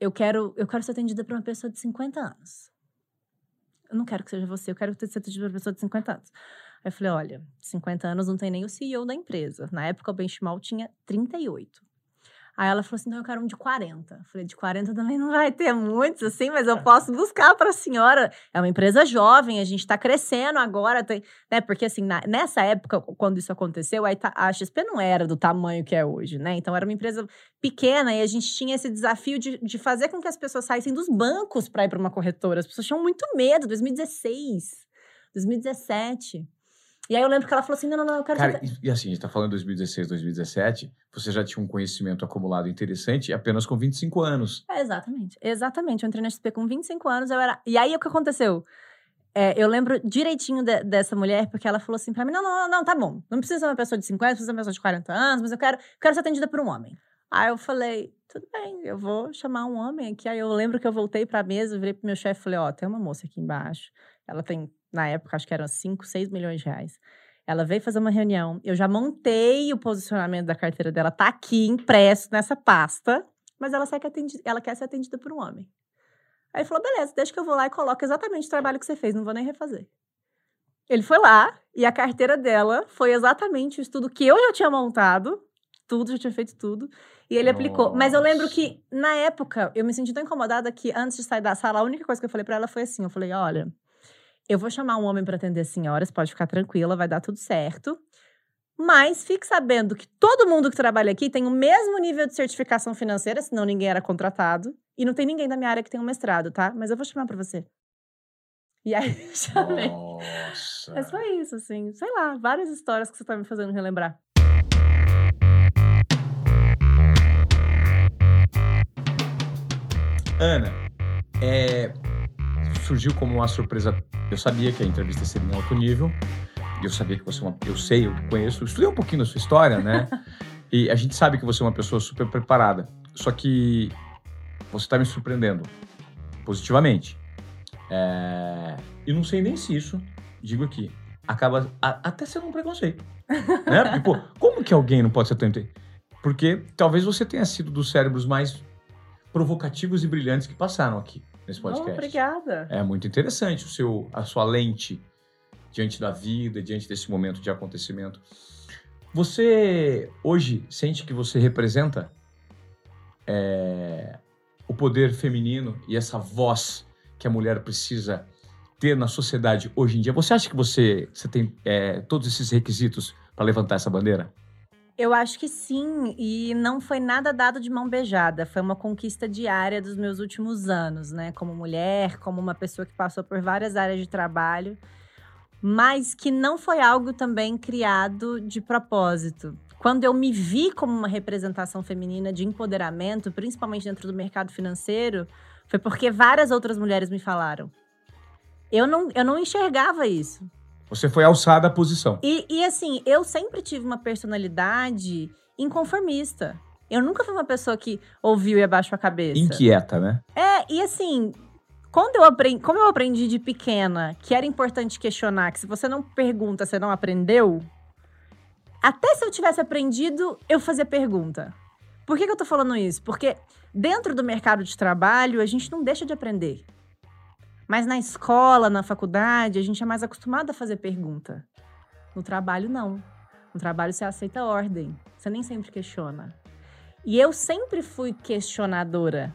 eu quero, eu quero ser atendida por uma pessoa de 50 anos. Eu não quero que seja você, eu quero ser atendida por uma pessoa de 50 anos. Aí eu falei: olha, 50 anos não tem nem o CEO da empresa. Na época o Benchmark tinha 38. Aí ela falou assim: então eu quero um de 40. Eu falei: de 40 também não vai ter muitos, assim, mas eu posso buscar para a senhora. É uma empresa jovem, a gente está crescendo agora, tem, né? Porque, assim, na, nessa época, quando isso aconteceu, a, a XP não era do tamanho que é hoje, né? Então era uma empresa pequena e a gente tinha esse desafio de, de fazer com que as pessoas saíssem dos bancos para ir para uma corretora. As pessoas tinham muito medo, 2016, 2017. E aí eu lembro que ela falou assim: não, não, não, eu quero. Cara, e, e assim, a gente tá falando 2016, 2017, você já tinha um conhecimento acumulado interessante apenas com 25 anos. É, exatamente. Exatamente. Eu entrei na XP com 25 anos, eu era. E aí o que aconteceu? É, eu lembro direitinho de, dessa mulher, porque ela falou assim pra mim: não, não, não, tá bom. Não precisa ser uma pessoa de 50, precisa ser uma pessoa de 40 anos, mas eu quero, quero ser atendida por um homem. Aí eu falei, tudo bem, eu vou chamar um homem aqui. Aí eu lembro que eu voltei pra mesa, virei pro meu chefe e falei, ó, oh, tem uma moça aqui embaixo. Ela tem na época, acho que eram 5, 6 milhões de reais. Ela veio fazer uma reunião, eu já montei o posicionamento da carteira dela, tá aqui impresso nessa pasta, mas ela, quer, atendida, ela quer ser atendida por um homem. Aí ele falou: beleza, deixa que eu vou lá e coloco exatamente o trabalho que você fez, não vou nem refazer. Ele foi lá e a carteira dela foi exatamente o estudo que eu já tinha montado, tudo, já tinha feito tudo, e ele Nossa. aplicou. Mas eu lembro que, na época, eu me senti tão incomodada que antes de sair da sala, a única coisa que eu falei para ela foi assim: eu falei, olha, eu vou chamar um homem para atender as senhoras, pode ficar tranquila, vai dar tudo certo. Mas fique sabendo que todo mundo que trabalha aqui tem o mesmo nível de certificação financeira, senão ninguém era contratado. E não tem ninguém da minha área que tem um mestrado, tá? Mas eu vou chamar para você. E aí, chamei. Nossa. Mas foi isso, assim. Sei lá, várias histórias que você tá me fazendo relembrar. Ana, é, surgiu como uma surpresa eu sabia que a entrevista seria em alto nível. Eu sabia que você é uma. Eu sei, eu conheço, estudei um pouquinho da sua história, né? e a gente sabe que você é uma pessoa super preparada. Só que você está me surpreendendo positivamente. É... E não sei nem se isso, digo aqui, acaba a, até sendo um preconceito. né? Porque, pô, como que alguém não pode ser tão Porque talvez você tenha sido dos cérebros mais provocativos e brilhantes que passaram aqui nesse podcast. Oh, obrigada. É muito interessante o seu, a sua lente diante da vida, diante desse momento de acontecimento. Você hoje sente que você representa é, o poder feminino e essa voz que a mulher precisa ter na sociedade hoje em dia? Você acha que você, você tem é, todos esses requisitos para levantar essa bandeira? Eu acho que sim, e não foi nada dado de mão beijada. Foi uma conquista diária dos meus últimos anos, né? Como mulher, como uma pessoa que passou por várias áreas de trabalho, mas que não foi algo também criado de propósito. Quando eu me vi como uma representação feminina de empoderamento, principalmente dentro do mercado financeiro, foi porque várias outras mulheres me falaram. Eu não, eu não enxergava isso. Você foi alçada à posição. E, e assim, eu sempre tive uma personalidade inconformista. Eu nunca fui uma pessoa que ouviu e abaixou a cabeça. Inquieta, né? É, e assim, quando eu aprendi, como eu aprendi de pequena que era importante questionar, que se você não pergunta, você não aprendeu, até se eu tivesse aprendido, eu fazia pergunta. Por que, que eu tô falando isso? Porque dentro do mercado de trabalho, a gente não deixa de aprender. Mas na escola, na faculdade, a gente é mais acostumado a fazer pergunta. No trabalho, não. No trabalho, você aceita ordem. Você nem sempre questiona. E eu sempre fui questionadora.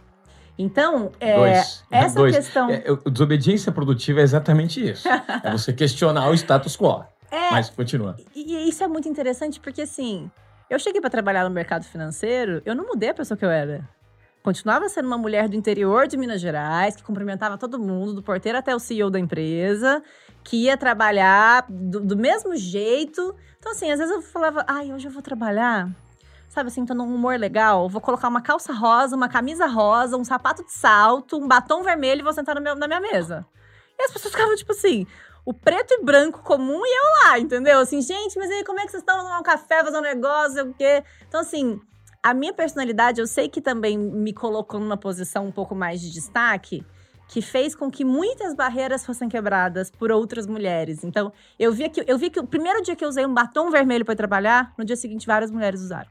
Então, é, Dois. essa Dois. questão. É, desobediência produtiva é exatamente isso. é você questionar o status quo. É, Mas continua. E e isso é muito interessante porque, assim, eu cheguei para trabalhar no mercado financeiro, eu não mudei a pessoa que eu era. Continuava sendo uma mulher do interior de Minas Gerais, que cumprimentava todo mundo, do porteiro até o CEO da empresa, que ia trabalhar do, do mesmo jeito. Então, assim, às vezes eu falava, ai, hoje eu vou trabalhar. Sabe assim, tô num humor legal, vou colocar uma calça rosa, uma camisa rosa, um sapato de salto, um batom vermelho e vou sentar meu- na minha mesa. E as pessoas ficavam tipo assim, o preto e branco comum e eu lá, entendeu? Assim, gente, mas aí como é que vocês estão Vamos tomar um café, fazer um negócio, o quê? Então, assim, a minha personalidade, eu sei que também me colocou numa posição um pouco mais de destaque, que fez com que muitas barreiras fossem quebradas por outras mulheres. Então, eu vi que, eu vi que o primeiro dia que eu usei um batom vermelho para trabalhar, no dia seguinte várias mulheres usaram.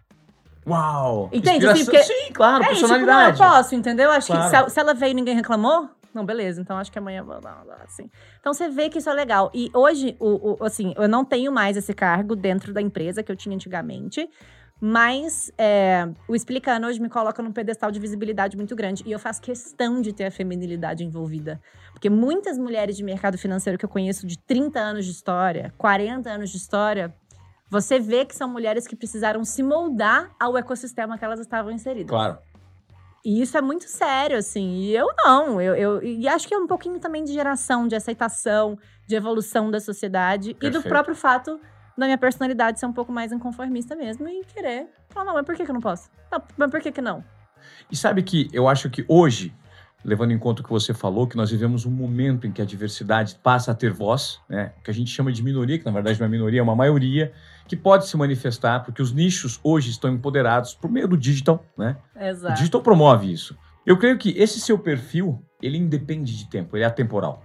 Uau! Entende, assim, porque- Sim, claro, É, e, tipo, não, eu personalidade. posso, entendeu? Acho que Claro. se, ela- se ela veio e ninguém reclamou, não, beleza. Então acho que amanhã vou lá, assim. Então você vê que isso é legal. E hoje, o, o- assim, eu não tenho mais esse cargo dentro da empresa que eu tinha antigamente. Mas é, o Explicando hoje me coloca num pedestal de visibilidade muito grande. E eu faço questão de ter a feminilidade envolvida. Porque muitas mulheres de mercado financeiro que eu conheço de 30 anos de história, 40 anos de história, você vê que são mulheres que precisaram se moldar ao ecossistema que elas estavam inseridas. Claro. E isso é muito sério, assim. E eu não. Eu, eu, e acho que é um pouquinho também de geração, de aceitação, de evolução da sociedade e do Perfeito. próprio fato da minha personalidade ser um pouco mais inconformista mesmo e querer falar, não, mas por que, que eu não posso? Não, mas por que, que não? E sabe que eu acho que hoje, levando em conta o que você falou, que nós vivemos um momento em que a diversidade passa a ter voz, né? Que a gente chama de minoria, que na verdade não é minoria, é uma maioria, que pode se manifestar, porque os nichos hoje estão empoderados por meio do digital, né? O Exato. digital promove isso. Eu creio que esse seu perfil, ele independe de tempo, ele é atemporal,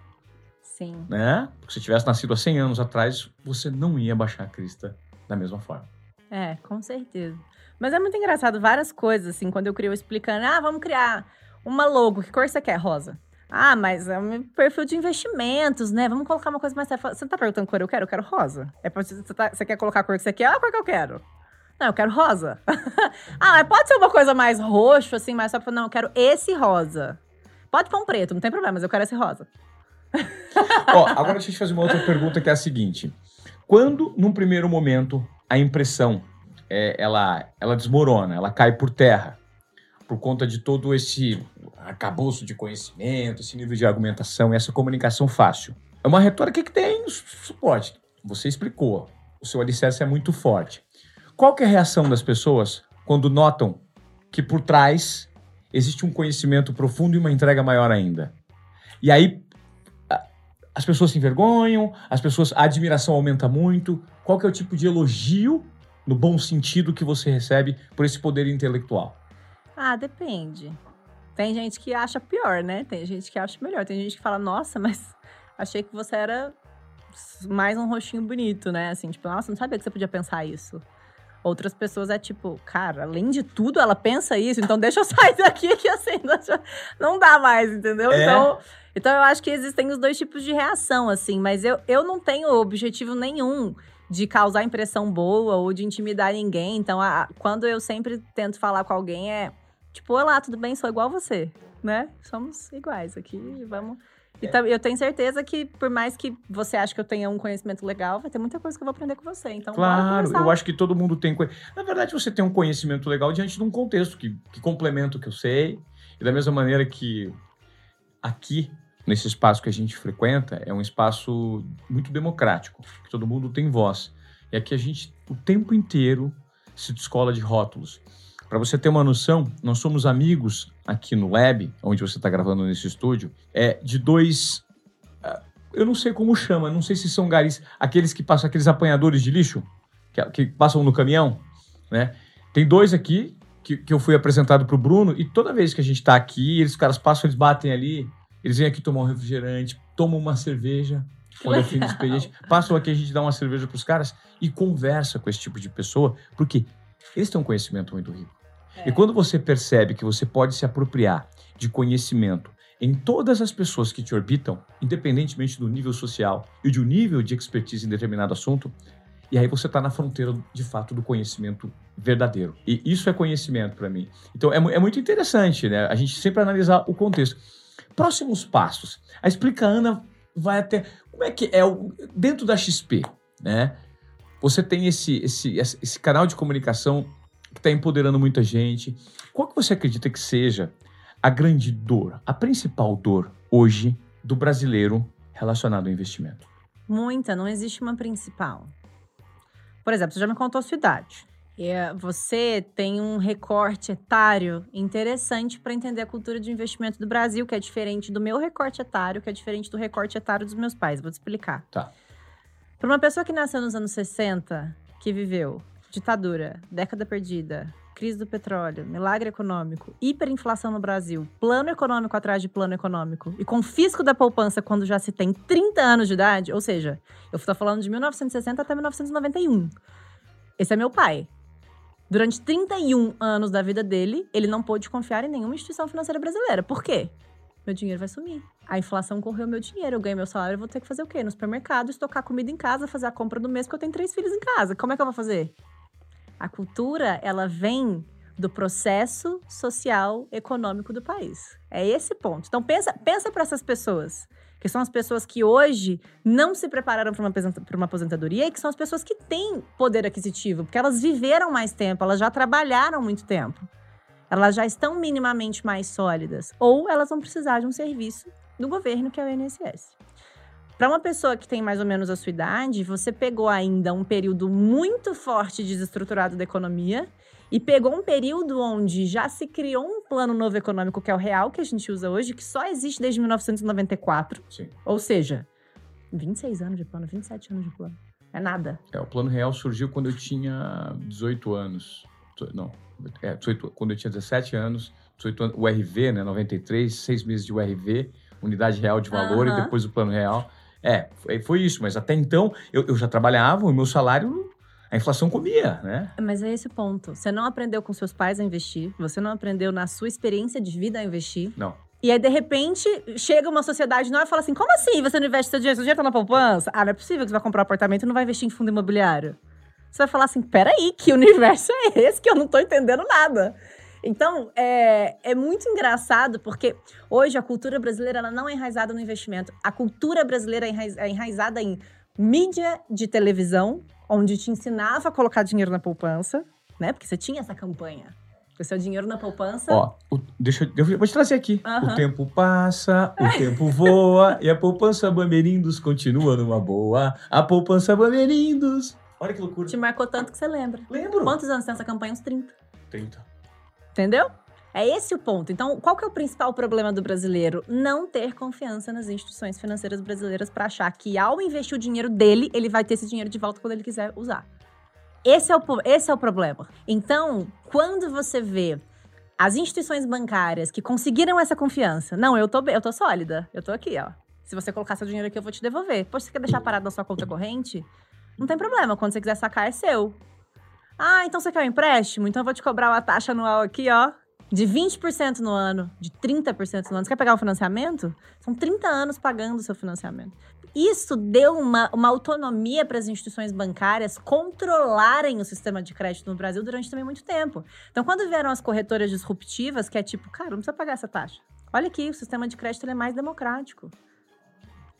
Sim. né? Porque se tivesse nascido há 100 anos atrás, você não ia baixar a crista da mesma forma. É, com certeza. Mas é muito engraçado, várias coisas, assim, quando eu crio explicando, ah, vamos criar uma logo, que cor você quer? Rosa. Ah, mas é um perfil de investimentos, né? Vamos colocar uma coisa mais. Você não tá perguntando cor eu quero? Eu quero rosa. É pra, você, tá- você quer colocar a cor que você quer? Ah, a cor que eu quero. Não, eu quero rosa. ah, mas pode ser uma coisa mais roxo, assim, mais só pra. Não, eu quero esse rosa. Pode pôr um preto, não tem problema, mas eu quero esse rosa. Ó, agora deixa eu te fazer uma outra pergunta que é a seguinte. Quando, num primeiro momento, a impressão é, ela, ela desmorona, ela cai por terra, por conta de todo esse arcabouço de conhecimento, esse nível de argumentação, essa comunicação fácil. É uma retórica que tem su- suporte. Você explicou. O seu alicerce é muito forte. Qual que é a reação das pessoas quando notam que por trás existe um conhecimento profundo e uma entrega maior ainda? E aí as pessoas se envergonham, as pessoas, a admiração aumenta muito. Qual que é o tipo de elogio, no bom sentido, que você recebe por esse poder intelectual? Ah, depende. Tem gente que acha pior, né? Tem gente que acha melhor. Tem gente que fala, nossa, mas achei que você era mais um rostinho bonito, né? Assim, tipo, nossa, não sabia que você podia pensar isso. Outras pessoas é tipo, cara, além de tudo, ela pensa isso, então deixa eu sair daqui que assim, não dá mais, entendeu? É. Então, então eu acho que existem os dois tipos de reação, assim, mas eu, eu não tenho objetivo nenhum de causar impressão boa ou de intimidar ninguém. Então, a- quando eu sempre tento falar com alguém, é tipo, olá, tudo bem? Sou igual você, né? Somos iguais aqui, vamos. E tam- eu tenho certeza que, por mais que você ache que eu tenha um conhecimento legal, vai ter muita coisa que eu vou aprender com você. Então, Claro, eu acho que todo mundo tem. Na verdade, você tem um conhecimento legal diante de um contexto que, que complementa o que eu sei. E da mesma maneira que aqui, nesse espaço que a gente frequenta, é um espaço muito democrático, que todo mundo tem voz. E aqui a gente, o tempo inteiro, se descola de rótulos. Para você ter uma noção, nós somos amigos aqui no Lab, onde você está gravando nesse estúdio, é de dois. ah, Eu não sei como chama, não sei se são garis, aqueles que passam, aqueles apanhadores de lixo, que, que passam no caminhão, né? Tem dois aqui que, que eu fui apresentado pro Bruno, e toda vez que a gente tá aqui, eles, os caras passam, eles batem ali, eles vêm aqui tomar um refrigerante, tomam uma cerveja, quando é fim do expediente, passam aqui, a gente dá uma cerveja pros caras e conversa com esse tipo de pessoa, porque eles têm um conhecimento muito rico. E quando você percebe que você pode se apropriar de conhecimento em todas as pessoas que te orbitam, independentemente do nível social e de um nível de expertise em determinado assunto, E aí você está na fronteira, de fato, do conhecimento verdadeiro. E isso é conhecimento para mim. Então é, é, muito interessante, né? A gente sempre analisar o contexto. Próximos passos. A Explica Ana vai até. Como é que é o, dentro da XP, né? Você tem esse, esse, esse canal de comunicação que está empoderando muita gente. Qual que você acredita que seja a grande dor, a principal dor hoje do brasileiro relacionado ao investimento? Muita, não existe uma principal. Por exemplo, você já me contou a sua idade. É, você tem um recorte etário interessante para entender a cultura de investimento do Brasil, que é diferente do meu recorte etário, que é diferente do recorte etário dos meus pais. Vou te explicar. Tá. Para uma pessoa que nasceu nos anos 60, que viveu ditadura, década perdida, crise do petróleo, milagre econômico, hiperinflação no Brasil, plano econômico atrás de plano econômico e confisco da poupança quando já se tem 30 anos de idade, ou seja, eu estou falando de 1960 até 1991. Esse é meu pai. Durante 31 anos da vida dele, ele não pôde confiar em nenhuma instituição financeira brasileira. Por quê? Meu dinheiro vai sumir. A inflação correu meu dinheiro, eu ganho meu salário, eu vou ter que fazer o quê? No supermercado, estocar comida em casa, fazer a compra do mês, porque eu tenho três filhos em casa. Como é que eu vou fazer? A cultura, ela vem do processo social econômico do país. É esse ponto. Então pensa, pensa para essas pessoas, que são as pessoas que hoje não se prepararam para uma, uma aposentadoria e que são as pessoas que têm poder aquisitivo, porque elas viveram mais tempo, elas já trabalharam muito tempo. Elas já estão minimamente mais sólidas ou elas vão precisar de um serviço do governo que é o INSS. Para uma pessoa que tem mais ou menos a sua idade, você pegou ainda um período muito forte desestruturado da economia e pegou um período onde já se criou um plano novo econômico, que é o real que a gente usa hoje, que só existe desde 1994. Sim. Ou seja, 26 anos de plano, 27 anos de plano. É nada. É, o plano real surgiu quando eu tinha 18 anos. Não, é, 18, quando eu tinha 17 anos, 18 anos, o RV, né, 93, seis meses de URV, Unidade Real de Valor, uhum. e depois o plano real. É, foi, foi isso, mas até então eu, eu já trabalhava, o meu salário a inflação comia, né? Mas é esse o ponto. Você não aprendeu com seus pais a investir, você não aprendeu na sua experiência de vida a investir. Não. E aí, de repente, chega uma sociedade nova e fala assim: como assim você não investe seu dinheiro? Seu dinheiro tá na poupança? Ah, não é possível que você vai comprar um apartamento e não vai investir em fundo imobiliário. Você vai falar assim: peraí, que universo é esse que eu não tô entendendo nada? Então, é, é muito engraçado porque hoje a cultura brasileira ela não é enraizada no investimento. A cultura brasileira é, é enraizada em mídia de televisão, onde te ensinava a colocar dinheiro na poupança, né? Porque você tinha essa campanha. O seu dinheiro na poupança. Ó, o, deixa eu, eu vou te trazer aqui. Uhum. O tempo passa, o tempo voa e a poupança Bamerindos continua numa boa. A poupança Bamerindos. Olha que loucura. Te marcou tanto que você lembra. Lembro. Quantos anos tem essa campanha? Uns 30. 30. Entendeu? É esse o ponto. Então, qual que é o principal problema do brasileiro? Não ter confiança nas instituições financeiras brasileiras para achar que ao investir o dinheiro dele, ele vai ter esse dinheiro de volta quando ele quiser usar. Esse é o, esse é o problema. Então, quando você vê as instituições bancárias que conseguiram essa confiança, não, eu tô, eu tô sólida, eu tô aqui, ó. Se você colocar seu dinheiro aqui, eu vou te devolver. Poxa, você quer deixar parado na sua conta corrente? Não tem problema, quando você quiser sacar, é seu. Ah, então você quer um empréstimo? Então eu vou te cobrar uma taxa anual aqui, ó, de 20% no ano, de 30% no ano. Você quer pegar um financiamento? São 30 anos pagando o seu financiamento. Isso deu uma, uma autonomia para as instituições bancárias controlarem o sistema de crédito no Brasil durante também muito tempo. Então, quando vieram as corretoras disruptivas, que é tipo, cara, não precisa pagar essa taxa. Olha aqui, o sistema de crédito é mais democrático.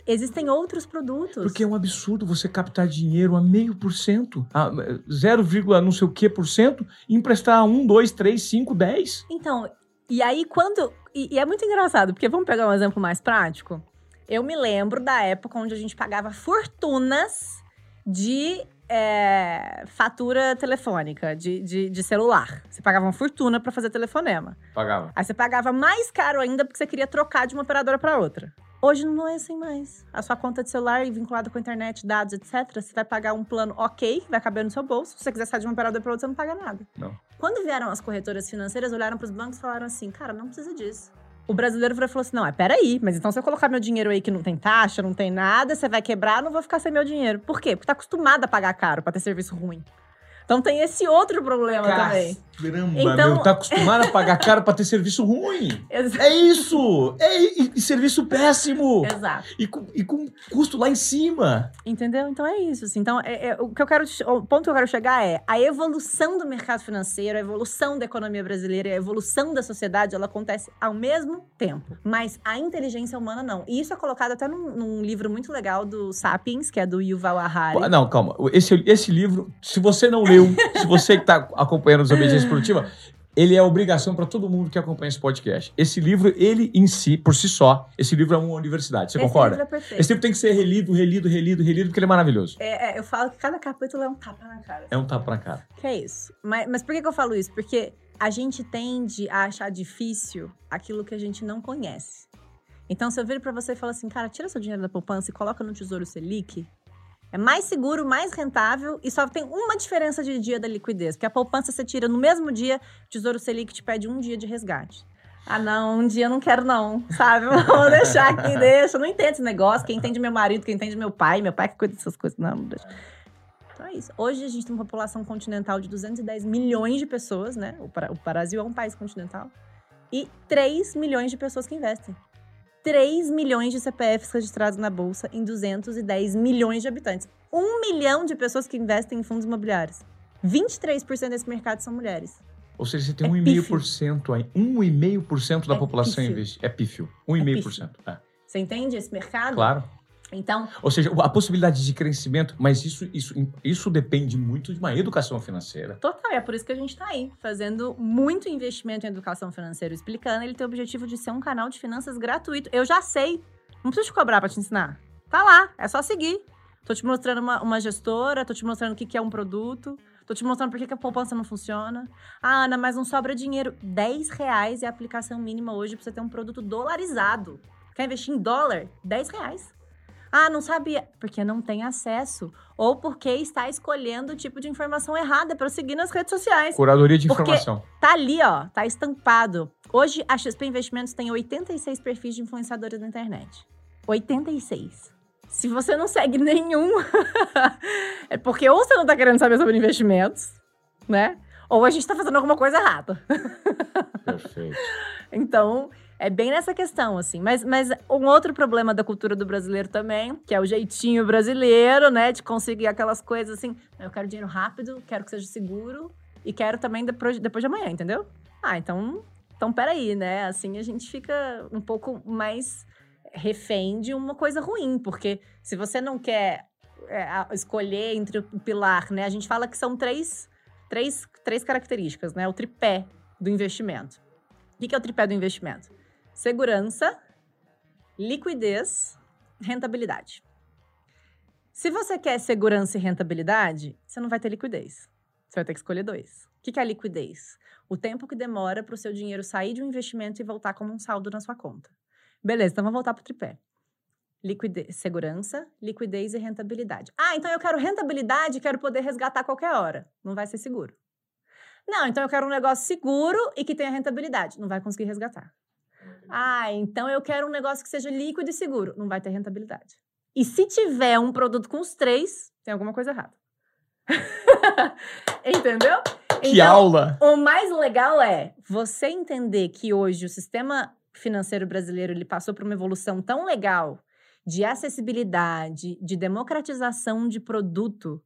Existem outros produtos. Porque é um absurdo você captar dinheiro a meio por cento, a 0, não sei o que por cento, e emprestar a 1, 2, 3, 5, 10. Então, e aí quando. E, e, é muito engraçado, porque vamos pegar um exemplo mais prático. Eu me lembro da época onde a gente pagava fortunas de é, fatura telefônica, de, de, de, celular. Você pagava uma fortuna para fazer telefonema. Pagava. Aí você pagava mais caro ainda porque você queria trocar de uma operadora para outra. Hoje não é assim mais. A sua conta de celular vinculada com a internet, dados, etc. Você vai pagar um plano ok, vai caber no seu bolso. Se você quiser sair de uma operadora para outra, você não paga nada. Não. Quando vieram as corretoras financeiras, olharam para os bancos e falaram assim: cara, não precisa disso. O brasileiro falou assim: não, é peraí, mas então se eu colocar meu dinheiro aí que não tem taxa, não tem nada, você vai quebrar, não vou ficar sem meu dinheiro. Por quê? Porque tá acostumado a pagar caro para ter serviço ruim. Então tem esse outro problema também. Caramba, Então- meu, tá acostumado a pagar caro pra ter serviço ruim. Ex- É isso! É, e, e serviço péssimo! Exato. E com, e com custo lá em cima. Entendeu? Então é isso. Assim. Então, é- é- o que eu quero, o ponto que eu quero chegar é a evolução do mercado financeiro, a evolução da economia brasileira, e a evolução da sociedade, ela acontece ao mesmo tempo. Mas a inteligência humana não. E isso é colocado até num, num livro muito legal do Sapiens, que é do Yuval Harari. Não, calma. Esse, esse livro, se você não leu, se você que tá acompanhando a Desobediência Produtiva, ele é obrigação para todo mundo que acompanha esse podcast. Esse livro, ele em si, por si só, esse livro é uma universidade. Você Esse concorda? livro é perfeito. Esse livro tem que ser relido, relido, relido, relido, porque ele é maravilhoso. É, é, eu falo que cada capítulo é um tapa na cara. É um tapa na cara. Que é isso. Mas, mas por que, que eu falo isso? Porque a gente tende a achar difícil aquilo que a gente não conhece. Então, se eu vir pra você e falar assim, cara, tira seu dinheiro da poupança e coloca no Tesouro Selic, é mais seguro, mais rentável e só tem uma diferença de dia da liquidez. Porque a poupança você tira no mesmo dia, o Tesouro Selic te pede um dia de resgate. Ah, não, um dia eu não quero, não, sabe? Vou deixar aqui, deixa. Eu não entendo esse negócio. Quem entende meu marido, quem entende meu pai, meu pai que cuida dessas coisas. Não, não deixa. Então é isso. Hoje a gente tem uma população continental de 210 milhões de pessoas, né? O, o Brasil é um país continental. E 3 milhões de pessoas que investem. 3 milhões de CPFs registrados na Bolsa em 210 milhões de habitantes. 1 milhão de pessoas que investem em fundos imobiliários. 23% desse mercado são mulheres. Ou seja, você tem É 1,5% aí. 1,5% da É população pífio. investe. É pífio. 1,5%. É, Você entende esse mercado? claro. Então, Ou seja, a possibilidade de crescimento, mas isso, isso, isso depende muito de uma educação financeira. Total, e é por isso que a gente tá aí, fazendo muito investimento em educação financeira, explicando. Ele tem o objetivo de ser um canal de finanças gratuito. Eu já sei, não preciso te cobrar pra te ensinar. Tá lá, é só seguir. Tô te mostrando uma, uma gestora, tô te mostrando o que, que é um produto, tô te mostrando por que, que a poupança não funciona. Ah, Ana, mas não sobra dinheiro. 10 reais é a aplicação mínima hoje pra você ter um produto dolarizado. Quer investir em dólar? 10 reais. Ah, não sabia. Porque não tem acesso. Ou porque está escolhendo o tipo de informação errada para seguir nas redes sociais. Curadoria de Porque- informação. Tá ali, ó, tá estampado. Hoje a XP Investimentos tem 86 perfis de influenciadores na internet. 86. Se você não segue nenhum, é porque ou você não tá querendo saber sobre investimentos, né? Ou a gente tá fazendo alguma coisa errada. Perfeito. Então, é bem nessa questão, assim. Mas, mas um outro problema da cultura do brasileiro também, que é o jeitinho brasileiro, né? De conseguir aquelas coisas assim. Eu quero dinheiro rápido, quero que seja seguro e quero também depois, depois de amanhã, entendeu? Ah, então. Então, peraí, né? Assim a gente fica um pouco mais refém de uma coisa ruim, porque se você não quer é, escolher entre o pilar, né? A gente fala que são três, três, três características, né? O tripé do investimento. O que é o tripé do investimento? Segurança, liquidez, rentabilidade. Se você quer segurança e rentabilidade, você não vai ter liquidez. Você vai ter que escolher dois. O que é liquidez? O tempo que demora para o seu dinheiro sair de um investimento e voltar como um saldo na sua conta. Beleza, então vamos voltar para o tripé. Liquidez, segurança, liquidez e rentabilidade. Ah, então eu quero rentabilidade e quero poder resgatar a qualquer hora. Não vai ser seguro. Não, então eu quero um negócio seguro e que tenha rentabilidade. Não vai conseguir resgatar. Ah, então eu quero um negócio que seja líquido e seguro. Não vai ter rentabilidade. E se tiver um produto com os três, tem alguma coisa errada. Entendeu? Que Então, aula! o mais legal é você entender que hoje o sistema financeiro brasileiro ele passou por uma evolução tão legal de acessibilidade, de democratização de produto,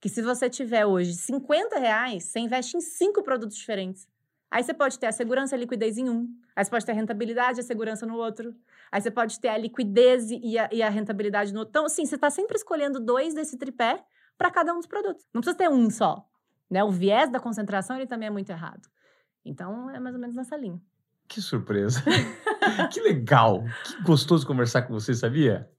que se você tiver hoje 50 reais, você investe em cinco produtos diferentes. Aí você pode ter a segurança e a liquidez em um. Aí você pode ter a rentabilidade e a segurança no outro. Aí você pode ter a liquidez e a, e a rentabilidade no outro. Então, assim, você está sempre escolhendo dois desse tripé para cada um dos produtos. Não precisa ter um só. Né? O viés da concentração ele também é muito errado. Então, é mais ou menos nessa linha. Que surpresa. que legal. Que gostoso conversar com você, sabia?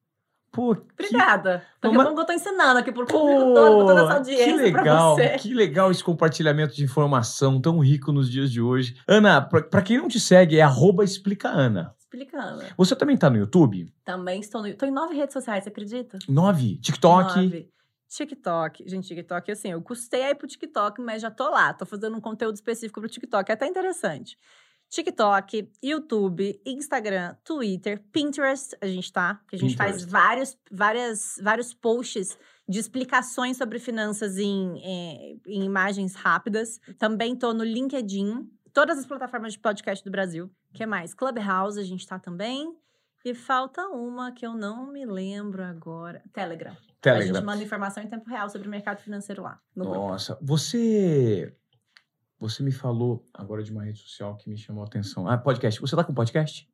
Pô, que Obrigada. Porque Uma- bom que eu tô ensinando aqui pro Pô, público todo, com toda essa que audiência pra legal, você. que legal esse compartilhamento de informação tão rico nos dias de hoje. Ana, pra, pra quem não te segue, é arroba explica Ana. Explicando. Você também tá no YouTube? Também estou no... Tô em nove redes sociais, você acredita? Nove? TikTok? Nove. TikTok. Gente, TikTok, assim, eu custei aí pro TikTok, mas já tô lá. Tô fazendo um conteúdo específico pro TikTok. É até interessante. TikTok, YouTube, Instagram, Twitter, Pinterest, a gente tá. Que a gente faz Pinterest. vários, várias, vários posts de explicações sobre finanças em, eh, em imagens rápidas. Também tô no LinkedIn, todas as plataformas de podcast do Brasil. que mais? Clubhouse, a gente tá também. E falta uma que eu não me lembro agora. Telegram. A gente Telegram. manda informação em tempo real sobre o mercado financeiro lá. No grupo. Nossa, você. Você me falou agora de uma rede social que me chamou a atenção. Ah, podcast. Você tá com podcast?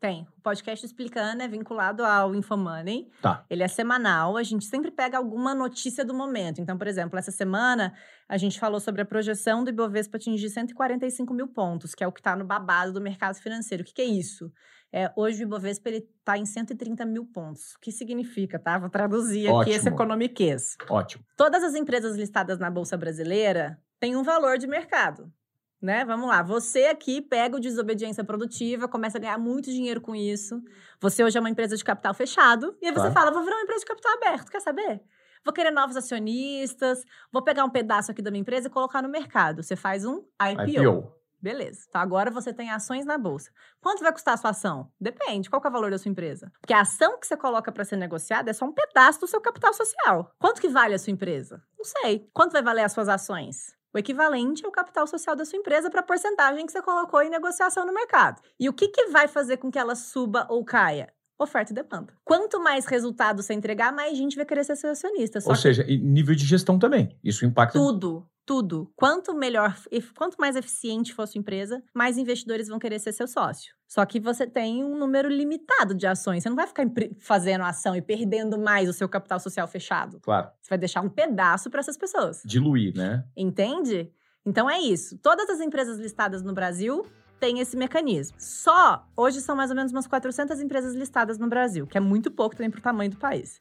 Tem. O podcast Explicando é vinculado ao Infomoney. Tá. Ele é semanal. A gente sempre pega alguma notícia do momento. Então, por exemplo, essa semana a gente falou sobre a projeção do Ibovespa atingir 145 mil pontos, que é o que está no babado do mercado financeiro. O que, que é isso? É, hoje o Ibovespa está em 130 mil pontos. O que significa, tá? Vou traduzir aqui esse Ótimo. economiquês. Ótimo. Todas as empresas listadas na Bolsa Brasileira têm um valor de mercado. Né? Vamos lá. Você aqui pega o desobediência produtiva, começa a ganhar muito dinheiro com isso. Você hoje é uma empresa de capital fechado. E aí você fala: vou virar uma empresa de capital aberto. Quer saber? Vou querer novos acionistas, vou pegar um pedaço aqui da minha empresa e colocar no mercado. Você faz um IPO. IPO. Beleza. Então agora você tem ações na bolsa. Quanto vai custar a sua ação? Depende. Qual é o valor da sua empresa? Porque a ação que você coloca para ser negociada é só um pedaço do seu capital social. Quanto que vale a sua empresa? Não sei. Quanto vai valer as suas ações? O equivalente ao capital social da sua empresa para a porcentagem que você colocou em negociação no mercado. E o que, que vai fazer com que ela suba ou caia? Oferta e demanda. Quanto mais resultado você entregar, mais gente vai querer ser seu acionista. Ou que seja, nível de gestão também. Isso impacta. tudo, tudo. Quanto melhor, quanto mais eficiente for a sua empresa, mais investidores vão querer ser seu sócio. Só que você tem um número limitado de ações. Você não vai ficar fazendo ação e perdendo mais o seu capital social fechado. Claro. Você vai deixar um pedaço para essas pessoas. Diluir, né? Entende? Então é isso. Todas as empresas listadas no Brasil têm esse mecanismo. Só hoje são mais ou menos umas 400 empresas listadas no Brasil, que é muito pouco também para o tamanho do país.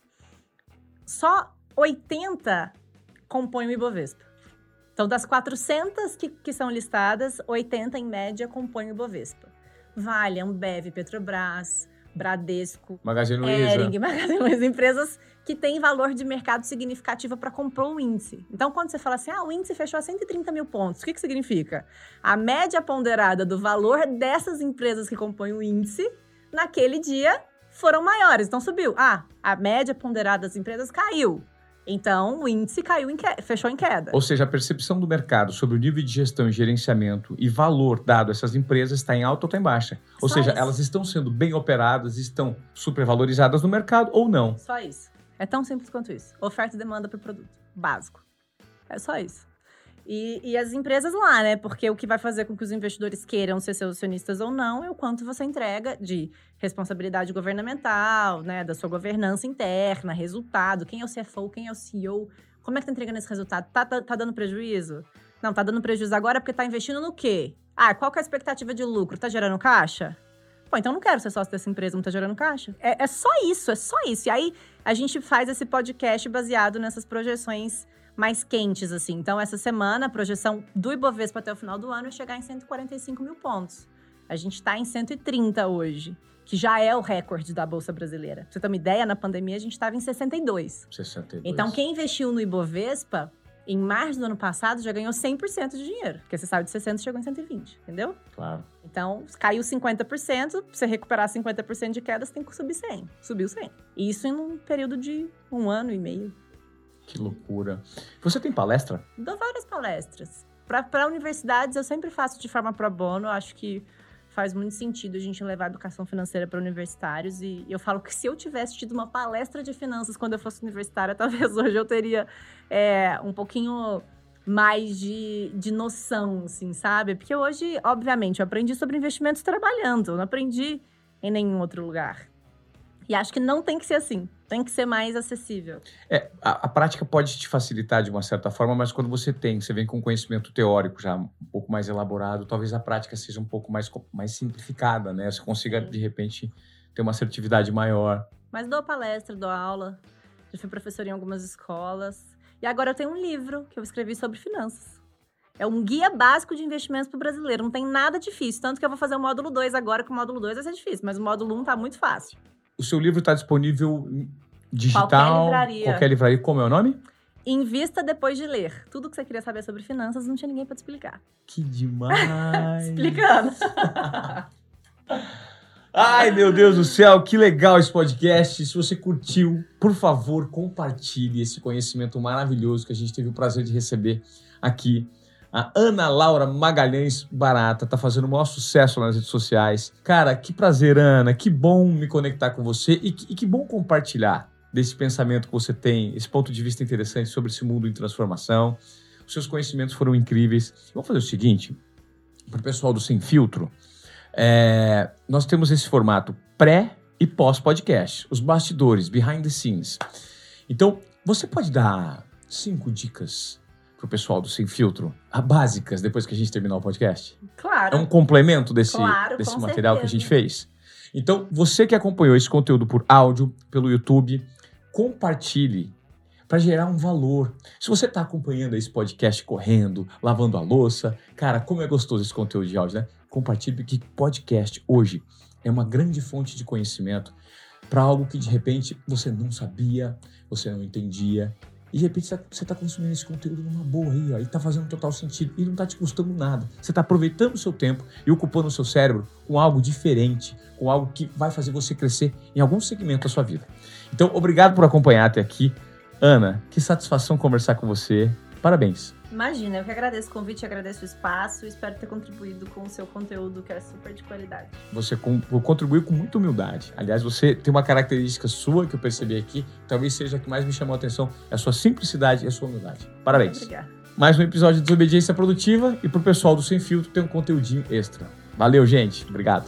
Só 80 compõem o Ibovespa. Então, das 400 que, que são listadas, 80 em média compõem o Ibovespa. Vale, Ambev, Petrobras, Bradesco, Magazine Luiza. Ering, Magazine Luiza, empresas que têm valor de mercado significativo para comprar o índice. Então, quando você fala assim, ah, o índice fechou a 130 mil pontos, o que, que significa? A média ponderada do valor dessas empresas que compõem o índice naquele dia foram maiores, então subiu. Ah, a média ponderada das empresas caiu. Então, o índice caiu em que- fechou em queda. Ou seja, a percepção do mercado sobre o nível de gestão e gerenciamento e valor dado a essas empresas está em alta ou está em baixa. Ou Só seja, isso. elas estão sendo bem operadas, estão supervalorizadas no mercado ou não. Só isso. É tão simples quanto isso. Oferta e demanda para o produto. Básico. É só isso. E, e as empresas lá, né? Porque o que vai fazer com que os investidores queiram ser seus acionistas ou não é o quanto você entrega de responsabilidade governamental, né? Da sua governança interna, resultado, quem é o CFO, quem é o CEO, como é que tá entregando esse resultado? Tá, tá, tá dando prejuízo? Não, tá dando prejuízo agora porque tá investindo no quê? Ah, qual que é a expectativa de lucro? Tá gerando caixa? Pô, então não quero ser sócio dessa empresa, não tá gerando caixa. É, é só isso, é só isso. E aí a gente faz esse podcast baseado nessas projeções mais quentes, assim. Então, essa semana, a projeção do Ibovespa até o final do ano é chegar em 145 mil pontos. A gente está em 130 hoje, que já é o recorde da Bolsa Brasileira. Pra você ter uma ideia, na pandemia a gente estava em 62. 62. Então, quem investiu no Ibovespa, em março do ano passado, já ganhou 100% de dinheiro. Porque você saiu de 60 e chegou em 120, entendeu? Claro. Então, caiu 50%, pra você recuperar 50% de queda, você tem que subir 100. Subiu 100. E isso em um período de um ano e meio. Que loucura. Você tem palestra? Dou várias palestras. Para universidades, eu sempre faço de forma pro bono. Acho que faz muito sentido a gente levar a educação financeira para universitários. E eu falo que se eu tivesse tido uma palestra de finanças quando eu fosse universitária, talvez hoje eu teria é, um pouquinho mais de, de noção, assim, sabe? Porque hoje, obviamente, eu aprendi sobre investimentos trabalhando. Não aprendi em nenhum outro lugar. E acho que não tem que ser assim. Tem que ser mais acessível. É, a, a prática pode te facilitar de uma certa forma, mas quando você tem, você vem com conhecimento teórico já um pouco mais elaborado, talvez a prática seja um pouco mais, mais simplificada, né? Você consiga, Sim. de repente, ter uma assertividade maior. Mas dou palestra, dou aula. Já fui professora em algumas escolas. E agora eu tenho um livro que eu escrevi sobre finanças. É um guia básico de investimentos para o brasileiro. Não tem nada difícil. Tanto que eu vou fazer o módulo 2 agora, que o módulo 2 vai ser difícil. Mas o módulo 1 tá muito fácil. O seu livro está disponível digital? Qualquer livraria. Qualquer livraria. Como é o nome? Invista depois de ler. Tudo que você queria saber sobre finanças, não tinha ninguém para te explicar. Que demais! Explicando. Ai, meu Deus do céu, que legal esse podcast. Se você curtiu, por favor, compartilhe esse conhecimento maravilhoso que a gente teve o prazer de receber aqui. A Ana Laura Magalhães Barata tá fazendo o maior sucesso nas redes sociais. Cara, que prazer, Ana. Que bom me conectar com você e que, e que bom compartilhar desse pensamento que você tem, esse ponto de vista interessante sobre esse mundo em transformação. Os seus conhecimentos foram incríveis. Vamos fazer o seguinte, para o pessoal do Sem Filtro, é, nós temos esse formato pré e pós-podcast, os bastidores, behind the scenes. Então, você pode dar cinco dicas para o pessoal do Sem Filtro, básicas, depois que a gente terminar o podcast? Claro. É um complemento desse, Claro, desse material que a certeza. gente fez? Então, você que acompanhou esse conteúdo por áudio, pelo YouTube, compartilhe para gerar um valor. Se você está acompanhando esse podcast correndo, lavando a louça, cara, como é gostoso esse conteúdo de áudio, né? Compartilhe porque podcast hoje é uma grande fonte de conhecimento para algo que de repente você não sabia, você não entendia. E de repente você está consumindo esse conteúdo numa boa aí, ó, e está fazendo total sentido e não está te custando nada. Você está aproveitando o seu tempo e ocupando o seu cérebro com algo diferente, com algo que vai fazer você crescer em algum segmento da sua vida. Então, obrigado por acompanhar até aqui. Ana, que satisfação conversar com você. Parabéns. Imagina, eu que agradeço o convite, agradeço o espaço e espero ter contribuído com o seu conteúdo, que é super de qualidade. Você con- contribuiu com muita humildade. Aliás, você tem uma característica sua que eu percebi aqui, talvez seja a que mais me chamou a atenção, é a sua simplicidade e a sua humildade. Parabéns. Obrigada. Mais um episódio de Desobediência Produtiva e pro pessoal do Sem Filtro tem um conteúdinho extra. Valeu, gente. Obrigado.